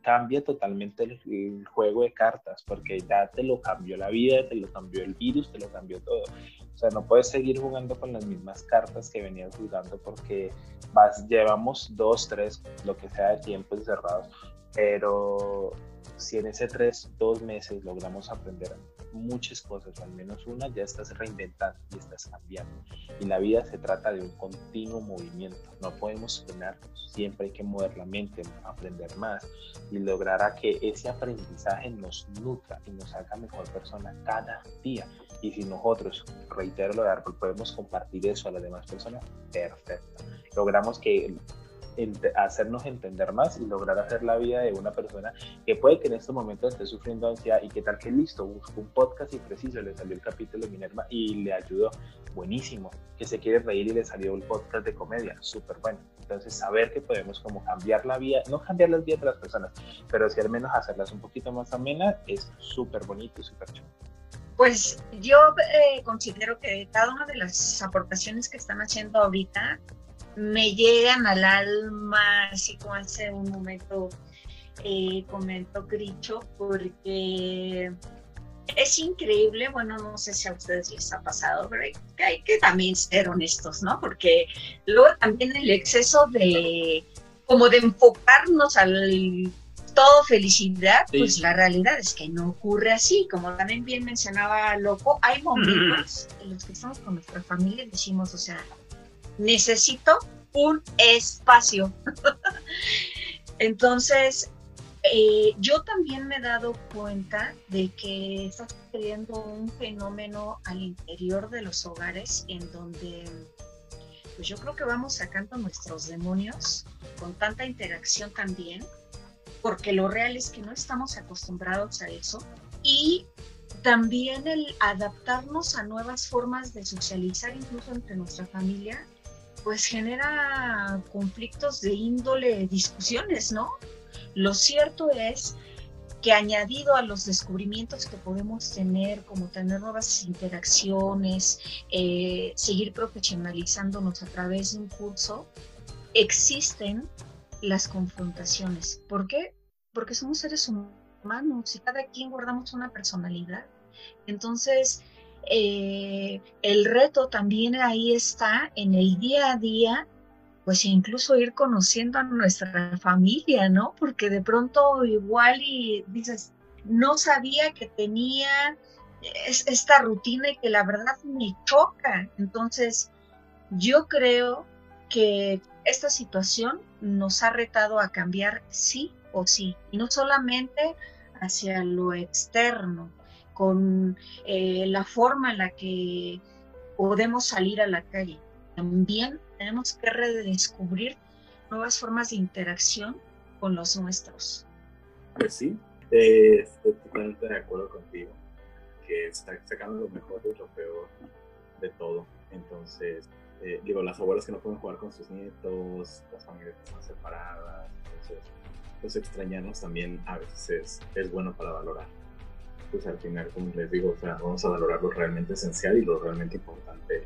cambia totalmente el, juego de cartas, porque ya te lo cambió la vida, te lo cambió el virus, te lo cambió todo. O sea, no puedes seguir jugando con las mismas cartas que venías jugando porque vas, llevamos dos, tres, lo que sea de tiempo encerrados, pero si en ese tres, dos meses logramos aprender muchas cosas, o al menos una, ya estás reinventando y estás cambiando. Y la vida se trata de un continuo movimiento. No podemos frenarnos, siempre hay que mover la mente, aprender más y lograr a que ese aprendizaje nos nutra y nos haga mejor persona cada día. Y si nosotros, reitero lo de árbol, podemos compartir eso a las demás personas, perfecto. Logramos que hacernos entender más y lograr hacer la vida de una persona que puede que en estos momentos esté sufriendo ansiedad y que tal que listo, buscó un podcast y preciso, le salió el capítulo de Minerva y le ayudó. Buenísimo. Que se quiere reír y le salió un podcast de comedia. Súper bueno. Entonces, saber que podemos como cambiar la vida, no cambiar las vidas de las personas, pero sí al menos hacerlas un poquito más amenas, es súper bonito y súper chulo. Pues yo eh, considero que cada una de las aportaciones que están haciendo ahorita me llegan al alma, así como hace un momento eh, comentó Cricho, porque es increíble, bueno, no sé si a ustedes les ha pasado, pero hay, que también ser honestos, ¿no? Porque luego también el exceso de, como de enfocarnos al todo felicidad, pues la realidad es que no ocurre así. Como también bien mencionaba Loco, hay momentos en los que estamos con nuestra familia y decimos, o sea, necesito un espacio. [LAUGHS] Entonces, eh, yo también me he dado cuenta de que está sucediendo un fenómeno al interior de los hogares en donde pues yo creo que vamos sacando nuestros demonios con tanta interacción también, porque lo real es que no estamos acostumbrados a eso y también el adaptarnos a nuevas formas de socializar incluso entre nuestra familia pues genera conflictos de índole, discusiones, ¿no? Lo cierto es que añadido a los descubrimientos que podemos tener, como tener nuevas interacciones, eh, seguir profesionalizándonos a través de un curso, existen las confrontaciones. ¿Por qué? Porque somos seres humanos y cada quien guardamos una personalidad. Entonces, eh, el reto también ahí está en el día a día, pues incluso ir conociendo a nuestra familia, ¿no? Porque de pronto igual y dices, no sabía que tenía esta rutina y que la verdad me choca. Entonces, yo creo que esta situación nos ha retado a cambiar sí o sí, y no solamente hacia lo externo, con eh, la forma en la que podemos salir a la calle. También tenemos que redescubrir nuevas formas de interacción con los nuestros. Pues sí, eh, estoy totalmente de acuerdo contigo, que está sacando lo mejor y lo peor de todo. Entonces, eh, digo, las abuelas que no pueden jugar con sus nietos, las familias que están separadas, entonces, pues extrañarnos también a veces es, bueno para valorar. Pues al final, como les digo, o sea, vamos a valorar lo realmente esencial y lo realmente importante,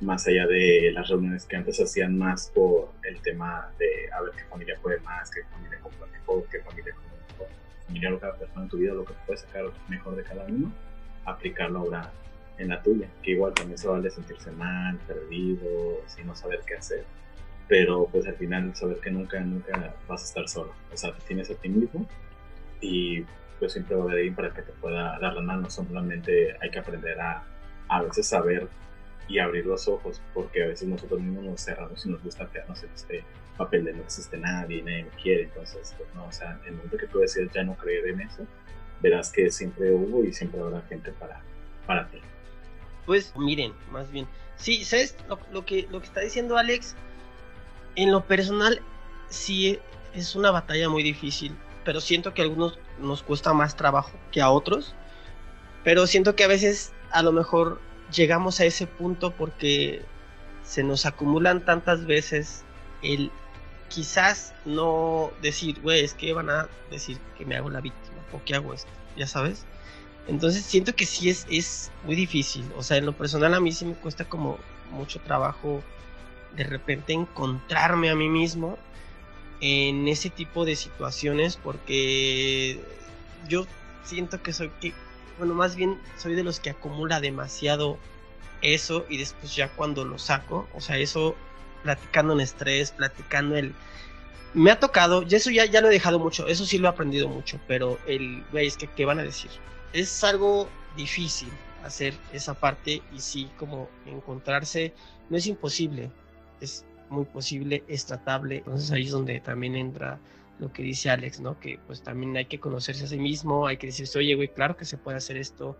más allá de las reuniones que antes hacían más por el tema de a ver qué familia puede más, qué familia compra mejor, qué familia come mejor, cada persona en tu vida, lo que puedes sacar mejor de cada uno, aplicarlo ahora en la tuya, que igual también se vale sentirse mal, perdido, sin no saber qué hacer, pero pues al final saber que nunca, nunca vas a estar solo, o sea, te tienes a ti mismo y siempre va a alguien para que te pueda dar la mano, solamente hay que aprender a a veces saber y abrir los ojos, porque a veces nosotros mismos nos cerramos y nos gusta quedarnos en este papel de no existe nadie, nadie me quiere, entonces, pues no, o sea, en el momento que tú decides ya no creer en eso, verás que siempre hubo y siempre habrá gente para, para ti. Pues miren, más bien. Sí, ¿sabes? Lo, que, lo que está diciendo Alex, en lo personal, sí es una batalla muy difícil, pero siento que algunos nos cuesta más trabajo que a otros. Pero siento que a veces, a lo mejor, llegamos a ese punto porque se nos acumulan tantas veces el quizás no decir, güey, es que van a decir que me hago la víctima o que hago esto, ya sabes. Entonces siento que sí es, es muy difícil. O sea, en lo personal a mí sí me cuesta como mucho trabajo de repente encontrarme a mí mismo en ese tipo de situaciones porque yo siento que soy que, bueno, más bien soy de los que acumula demasiado eso y después ya cuando lo saco, o sea, eso platicando en estrés, platicando el... Me ha tocado, y eso ya, ya lo he dejado mucho, eso sí lo he aprendido mucho, pero el, güey, es que, ¿qué van a decir? es algo difícil hacer esa parte y sí como encontrarse no es imposible es muy posible es tratable entonces ahí es donde también entra lo que dice Alex no que pues también hay que conocerse a sí mismo hay que decirse oye güey claro que se puede hacer esto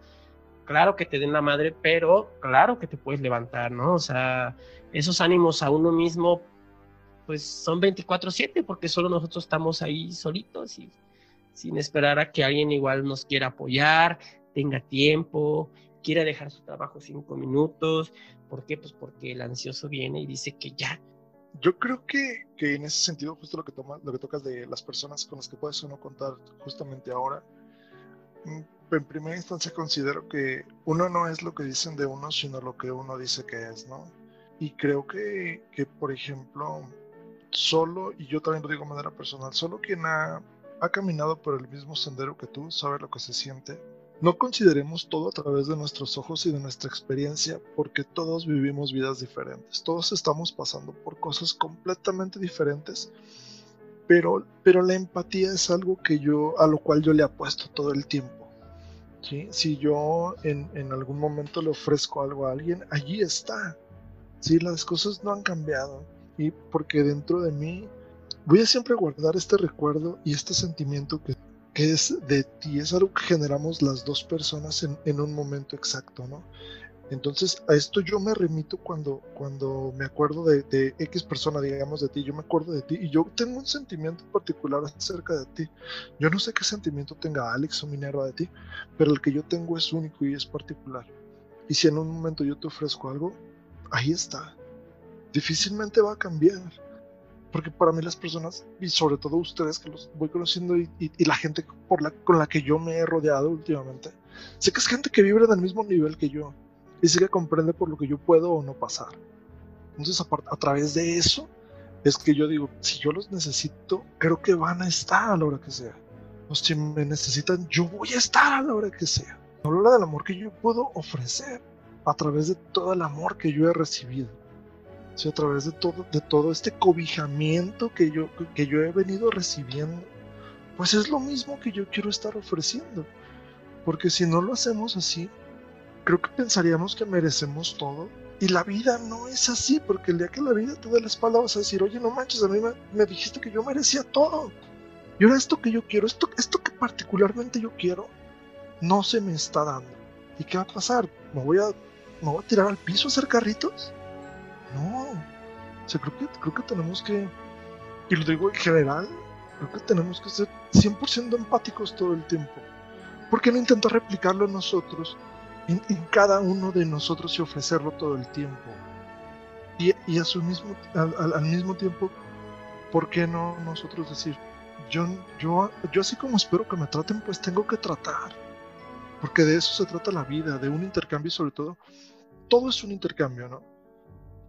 claro que te den la madre pero claro que te puedes levantar no o sea esos ánimos a uno mismo pues son 24/7 porque solo nosotros estamos ahí solitos y sin esperar a que alguien igual nos quiera apoyar, tenga tiempo, quiera dejar su trabajo cinco minutos. ¿Por qué? Pues porque el ansioso viene y dice que ya. Yo creo que, que en ese sentido, justo lo que, toma, lo que tocas de las personas con las que puedes uno contar justamente ahora, mm, en primera instancia considero que uno no es lo que dicen de uno, sino lo que uno dice que es, ¿no? Y creo que, que por ejemplo, solo, y yo también lo digo de manera personal, solo quien ha ha caminado por el mismo sendero que tú, sabe lo que se siente. No consideremos todo a través de nuestros ojos y de nuestra experiencia, porque todos vivimos vidas diferentes, todos estamos pasando por cosas completamente diferentes, pero, pero la empatía es algo que yo, a lo cual yo le apuesto todo el tiempo. ¿sí? Si yo en, en algún momento le ofrezco algo a alguien, allí está. ¿sí? Las cosas no han cambiado, y porque dentro de mí voy a siempre guardar este recuerdo y este sentimiento que, que es de ti, es algo que generamos las dos personas en, un momento exacto, ¿no? Entonces a esto yo me remito cuando, cuando me acuerdo de, de, X persona, digamos, de ti, yo me acuerdo de ti y yo tengo un sentimiento particular acerca de ti. Yo no sé qué sentimiento tenga Alex o Minerva de ti, pero el que yo tengo es único y es particular. Y si en un momento yo te ofrezco algo, ahí está. Difícilmente va a cambiar porque para mí las personas, y sobre todo ustedes que los voy conociendo y, la gente por la, con la que yo me he rodeado últimamente, sé que es gente que vibra el mismo nivel que yo y sé que comprende por lo que yo puedo o no pasar. Entonces a, a través de eso es que yo digo, si yo los necesito, creo que van a estar a la hora que sea. O si me necesitan, yo voy a estar a la hora que sea. Habla del amor que yo puedo ofrecer a través de todo el amor que yo he recibido a través de todo, de todo este cobijamiento que yo, que yo he venido recibiendo, pues es lo mismo que yo quiero estar ofreciendo. Porque si no lo hacemos así, creo que pensaríamos que merecemos todo. Y la vida no es así, porque el día que la vida te da la espalda vas a decir, oye, no manches, a mí me, dijiste que yo merecía todo. Y ahora esto que yo quiero, esto, esto que particularmente yo quiero, no se me está dando. ¿Y qué va a pasar? ¿Me voy a, me voy a tirar al piso a hacer carritos? No. O sea, creo que, creo que tenemos que, y lo digo en general, creo que tenemos que ser 100% empáticos todo el tiempo. ¿Por qué no intentar replicarlo nosotros, en, cada uno de nosotros y ofrecerlo todo el tiempo? Y, y a su mismo, al, mismo tiempo, ¿por qué no nosotros decir, yo, yo, yo así como espero que me traten, pues tengo que tratar? Porque de eso se trata la vida, de un intercambio y sobre todo, todo es un intercambio, ¿no?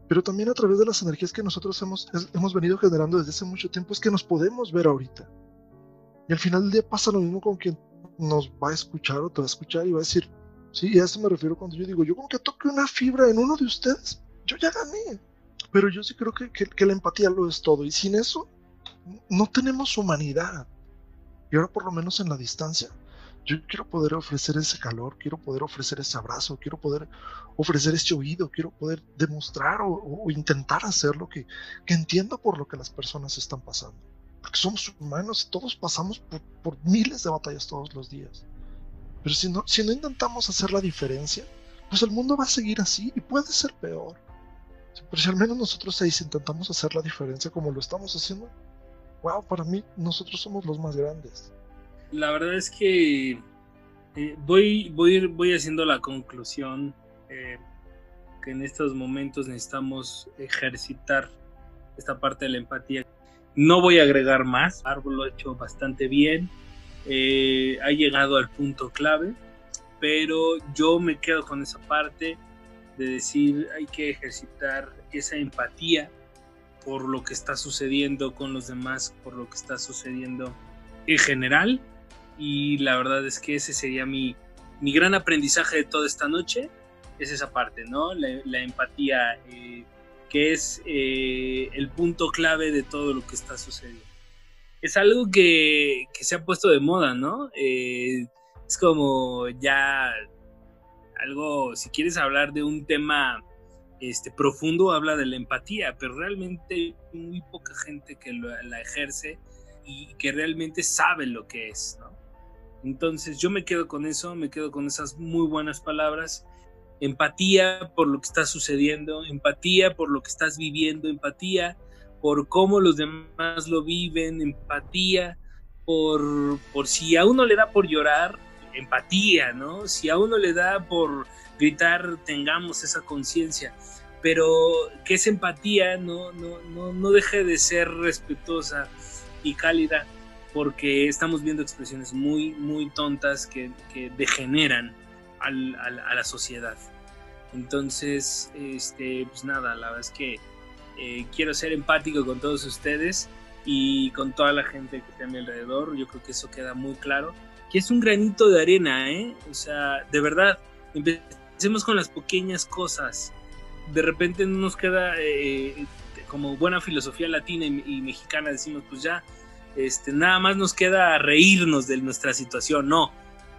Pero también a través de las energías que nosotros hemos, hemos venido generando desde hace mucho tiempo es que nos podemos ver ahorita. Y al final del día pasa lo mismo con quien nos va a escuchar o te va a escuchar y va a decir, sí, y a eso me refiero cuando yo digo, yo con que toque una fibra en uno de ustedes, yo ya gané. Pero yo sí creo que, que, la empatía lo es todo. Y sin eso, no tenemos humanidad. Y ahora por lo menos en la distancia, yo quiero poder ofrecer ese calor, quiero poder ofrecer ese abrazo, quiero poder ofrecer ese oído, quiero poder demostrar o, intentar hacer lo que, que entiendo por lo que las personas están pasando. Porque somos humanos y todos pasamos por, por miles de batallas todos los días. Pero si no, si no intentamos hacer la diferencia, pues el mundo va a seguir así y puede ser peor. Pero si al menos nosotros seis intentamos hacer la diferencia como lo estamos haciendo, wow, para mí nosotros somos los más grandes. La verdad es que eh, voy, voy, voy haciendo la conclusión eh, que en estos momentos necesitamos ejercitar esta parte de la empatía. No voy a agregar más, Árbol lo ha hecho bastante bien, eh, ha llegado al punto clave, pero yo me quedo con esa parte de decir hay que ejercitar esa empatía por lo que está sucediendo con los demás, por lo que está sucediendo en general. Y la verdad es que ese sería mi, mi gran aprendizaje de toda esta noche, es esa parte, ¿no? La, empatía, eh, que es eh, el punto clave de todo lo que está sucediendo. Es algo que, que se ha puesto de moda, ¿no? Eh, es como ya algo, si quieres hablar de un tema este, profundo, habla de la empatía, pero realmente muy poca gente que la ejerce y que realmente sabe lo que es, ¿no? Entonces yo me quedo con eso, me quedo con esas muy buenas palabras. Empatía por lo que está sucediendo, empatía por lo que estás viviendo, empatía por cómo los demás lo viven, empatía por, por si a uno le da por llorar, empatía, ¿no? Si a uno le da por gritar, tengamos esa conciencia, pero que esa empatía no, no, no, no deje de ser respetuosa y cálida, porque estamos viendo expresiones muy, muy tontas que, que degeneran al, a la sociedad. Entonces, este, pues nada, la verdad es que eh, quiero ser empático con todos ustedes y con toda la gente que está a mi alrededor. Yo creo que eso queda muy claro que es un granito de arena, ¿eh? O sea, de verdad, empecemos con las pequeñas cosas. De repente no nos queda eh, como buena filosofía latina y, mexicana, decimos, pues ya, este, nada más nos queda reírnos de nuestra situación. No,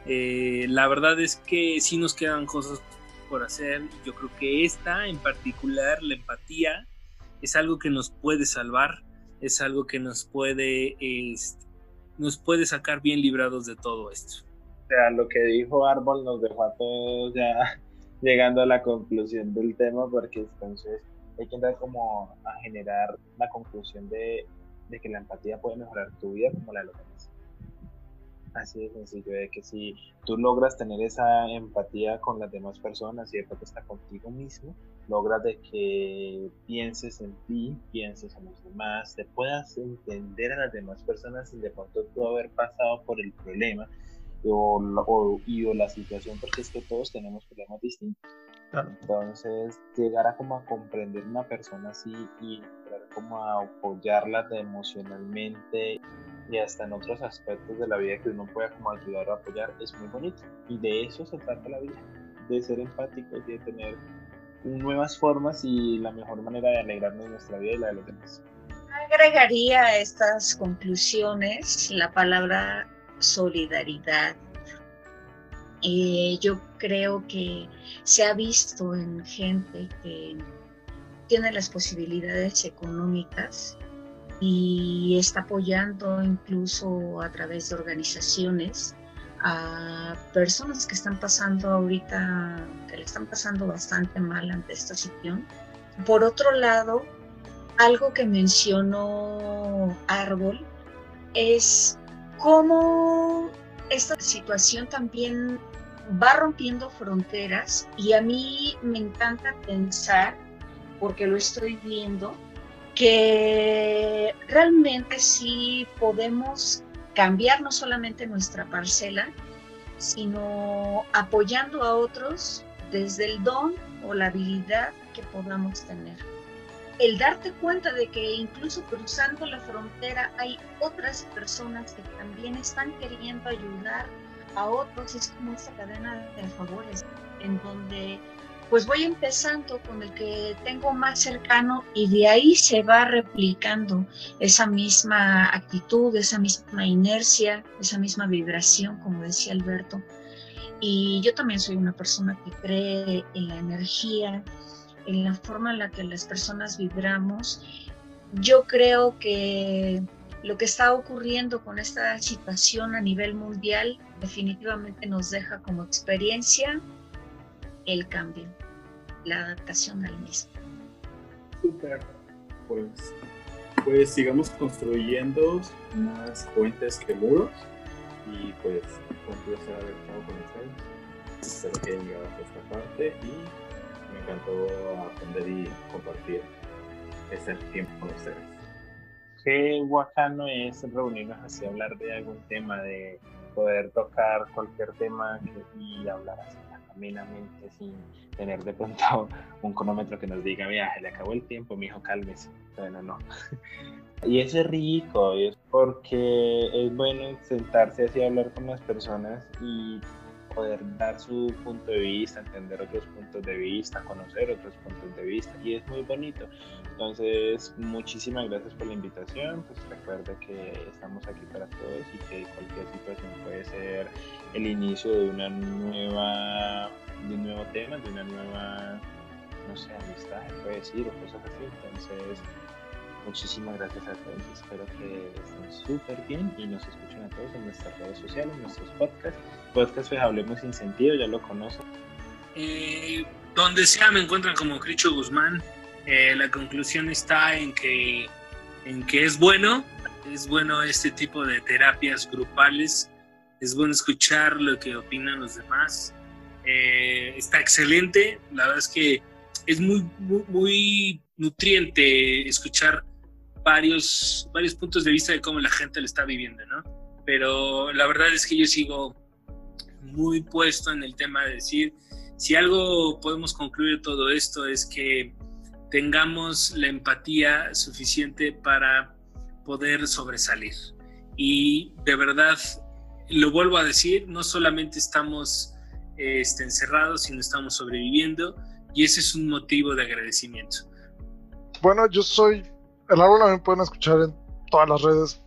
eh, la verdad es que sí nos quedan cosas por hacer. Yo creo que esta en particular, la empatía, es algo que nos puede salvar, es algo que nos puede este, nos puede sacar bien librados de todo esto. O sea, lo que dijo Árbol nos dejó a todos ya [LAUGHS] llegando a la conclusión del tema, porque entonces hay que entrar como a generar la conclusión de, de que la empatía puede mejorar tu vida como la de los demás. Así de sencillo, de que si tú logras tener esa empatía con las demás personas y de pronto está contigo mismo, logras de que pienses en ti, pienses en los demás, te puedas entender a las demás personas sin de pronto tú haber pasado por el problema o, o, y, o la situación, porque es que todos tenemos problemas distintos. Entonces, llegar a como a comprender una persona así y como a apoyarla emocionalmente y hasta en otros aspectos de la vida que uno pueda como ayudar o apoyar es muy bonito. Y de eso se trata la vida, de ser empáticos y de tener nuevas formas y la mejor manera de alegrarnos nuestra vida y la de los demás. Agregaría a estas conclusiones la palabra solidaridad. Eh, yo creo que se ha visto en gente que tiene las posibilidades económicas y está apoyando incluso a través de organizaciones a personas que están pasando ahorita, que le están pasando bastante mal ante esta situación. Por otro lado, algo que mencionó Árbol es cómo esta situación también va rompiendo fronteras y a mí me encanta pensar porque lo estoy viendo, que realmente sí podemos cambiar no solamente nuestra parcela, sino apoyando a otros desde el don o la habilidad que podamos tener. El darte cuenta de que incluso cruzando la frontera hay otras personas que también están queriendo ayudar a otros es como esta cadena de favores en donde pues voy empezando con el que tengo más cercano y de ahí se va replicando esa misma actitud, esa misma inercia, esa misma vibración, como decía Alberto. Y yo también soy una persona que cree en la energía, en la forma en la que las personas vibramos. Yo creo que lo que está ocurriendo con esta situación a nivel mundial definitivamente nos deja como experiencia el cambio, la adaptación al mismo. Super. Pues, pues sigamos construyendo más puentes que muros y pues un placer haber estado con ustedes. Espero que hayan llegado a esta parte y me encantó aprender y compartir ese tiempo con ustedes. Qué guacano es reunirnos así, hablar de algún tema, de poder tocar cualquier tema y hablar así amenamente sin tener de pronto [LAUGHS] un cronómetro que nos diga, viaje, le acabó el tiempo, mi hijo, cálmese. Bueno, no. [LAUGHS] y es rico, es porque es bueno sentarse así a hablar con las personas y poder dar su punto de vista, entender otros puntos de vista, conocer otros puntos de vista y es muy bonito. Entonces, muchísimas gracias por la invitación. Pues recuerda que estamos aquí para todos y que cualquier situación puede ser el inicio de una nueva, de un nuevo tema, de una nueva, no sé, amistad, puede decir, o cosas así. Entonces, muchísimas gracias a todos. Espero que estén súper bien y nos escuchen a todos en nuestras redes sociales, en nuestros podcasts. Podcast pues Hablemos Sin Sentido, ya lo conocen. Eh, donde sea me encuentran como Cricho Guzmán. Eh, la conclusión está en que, en que es bueno, es bueno este tipo de terapias grupales, es bueno escuchar lo que opinan los demás. Eh, está excelente, la verdad es que es muy, muy, muy nutriente escuchar varios, varios puntos de vista de cómo la gente lo está viviendo, ¿no? Pero la verdad es que yo sigo muy puesto en el tema de decir, si algo podemos concluir todo esto es que tengamos la empatía suficiente para poder sobresalir. Y de verdad, lo vuelvo a decir, no solamente estamos este, encerrados, sino estamos sobreviviendo y ese es un motivo de agradecimiento. Bueno, yo soy el árbol también pueden escuchar en todas las redes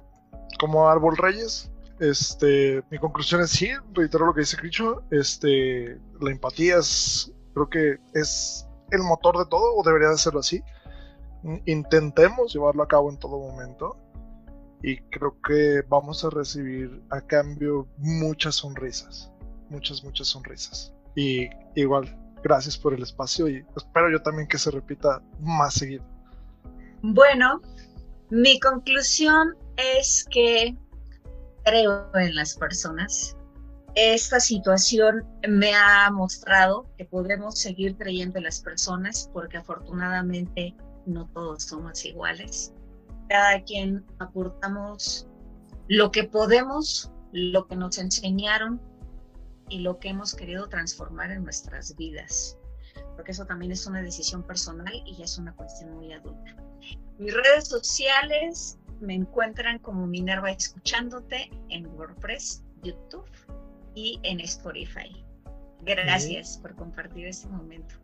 como Árbol Reyes. Este, mi conclusión es sí, reitero lo que dice Cricho, este, la empatía es, creo que es el motor de todo, o debería de serlo así. Intentemos llevarlo a cabo en todo momento y creo que vamos a recibir a cambio muchas sonrisas, muchas, muchas sonrisas. Y igual, gracias por el espacio y espero yo también que se repita más seguido. Bueno, mi conclusión es que creo en las personas. Esta situación me ha mostrado que podemos seguir creyendo en las personas porque afortunadamente no todos somos iguales. Cada quien aportamos lo que podemos, lo que nos enseñaron y lo que hemos querido transformar en nuestras vidas. Porque eso también es una decisión personal y es una cuestión muy adulta. Mis redes sociales me encuentran como Minerva Escuchándote en WordPress, YouTube y en Spotify. Gracias por compartir este momento.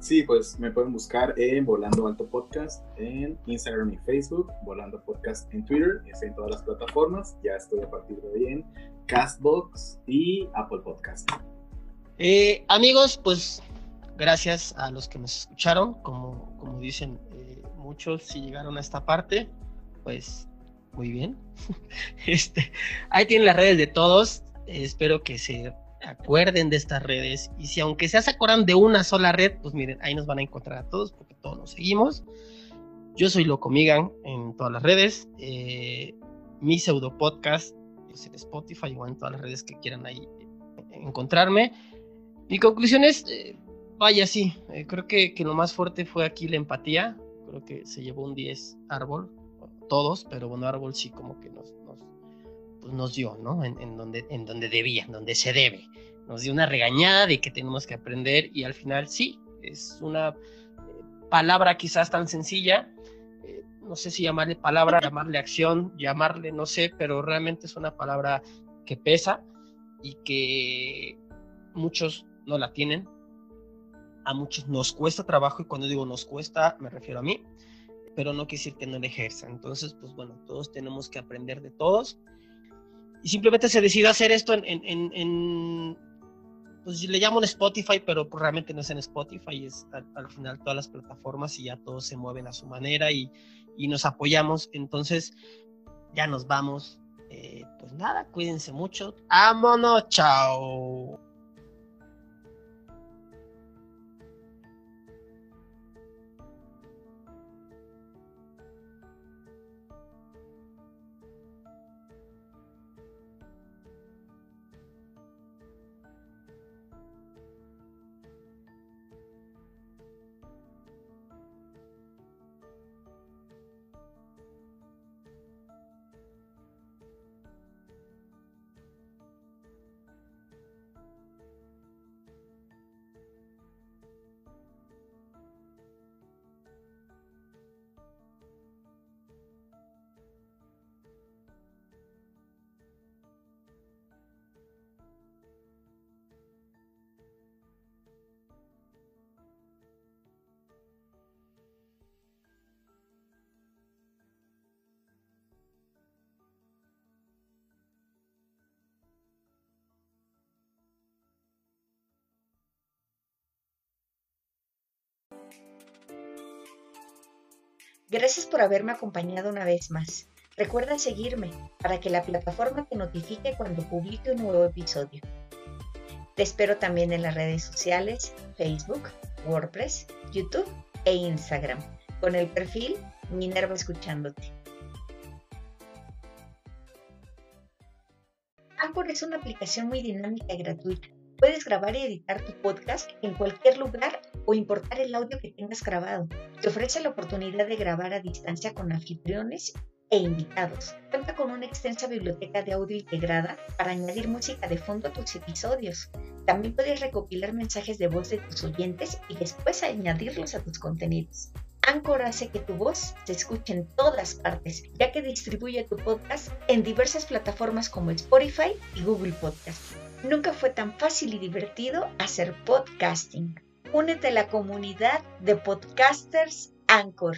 Sí, pues me pueden buscar en Volando Alto Podcast en Instagram y Facebook, Volando Podcast en Twitter, estoy en todas las plataformas. Ya estoy a partir de hoy en Castbox y Apple Podcast. Eh, amigos, pues gracias a los que nos escucharon, como, como dicen muchos si llegaron a esta parte, pues muy bien. [LAUGHS] este, ahí tienen las redes de todos. espero que se acuerden de estas redes. Y si aunque se acuerdan de una sola red, pues miren, ahí nos van a encontrar a todos porque todos nos seguimos. Yo soy Locomigan en todas las redes. Eh, mi pseudo podcast es en Spotify o en todas las redes que quieran ahí encontrarme. Mi conclusión es, eh, Vaya, sí, eh, creo que, lo más fuerte fue aquí la empatía. Creo que se llevó un 10 árbol, todos, pero bueno, árbol sí como que nos, nos, pues nos dio, ¿no? En, donde, en donde debía, en donde se debe. Nos dio una regañada de que tenemos que aprender y al final sí, es una eh, palabra quizás tan sencilla, eh, no sé si llamarle palabra, llamarle acción, llamarle, no sé, pero realmente es una palabra que pesa y que muchos no la tienen, a muchos nos cuesta trabajo y cuando digo nos cuesta me refiero a mí, pero no quiere decir que no la ejerza. Entonces, pues bueno, todos tenemos que aprender de todos y simplemente se decidió hacer esto en, en, en, pues le llaman Spotify, pero realmente no es en Spotify, es al, final todas las plataformas y ya todos se mueven a su manera y, y nos apoyamos. Entonces, ya nos vamos. Eh, pues nada, cuídense mucho. ¡Vámonos! ¡Chao! Gracias por haberme acompañado una vez más. Recuerda seguirme para que la plataforma te notifique cuando publique un nuevo episodio. Te espero también en las redes sociales, Facebook, WordPress, YouTube e Instagram, con el perfil Minerva Escuchándote. Anchor es una aplicación muy dinámica y gratuita Puedes grabar y editar tu podcast en cualquier lugar o importar el audio que tengas grabado. Te ofrece la oportunidad de grabar a distancia con anfitriones e invitados. Cuenta con una extensa biblioteca de audio integrada para añadir música de fondo a tus episodios. También puedes recopilar mensajes de voz de tus oyentes y después añadirlos a tus contenidos. Anchor hace que tu voz se escuche en todas partes, ya que distribuye tu podcast en diversas plataformas como Spotify y Google Podcast. Nunca fue tan fácil y divertido hacer podcasting. Únete a la comunidad de podcasters Anchor.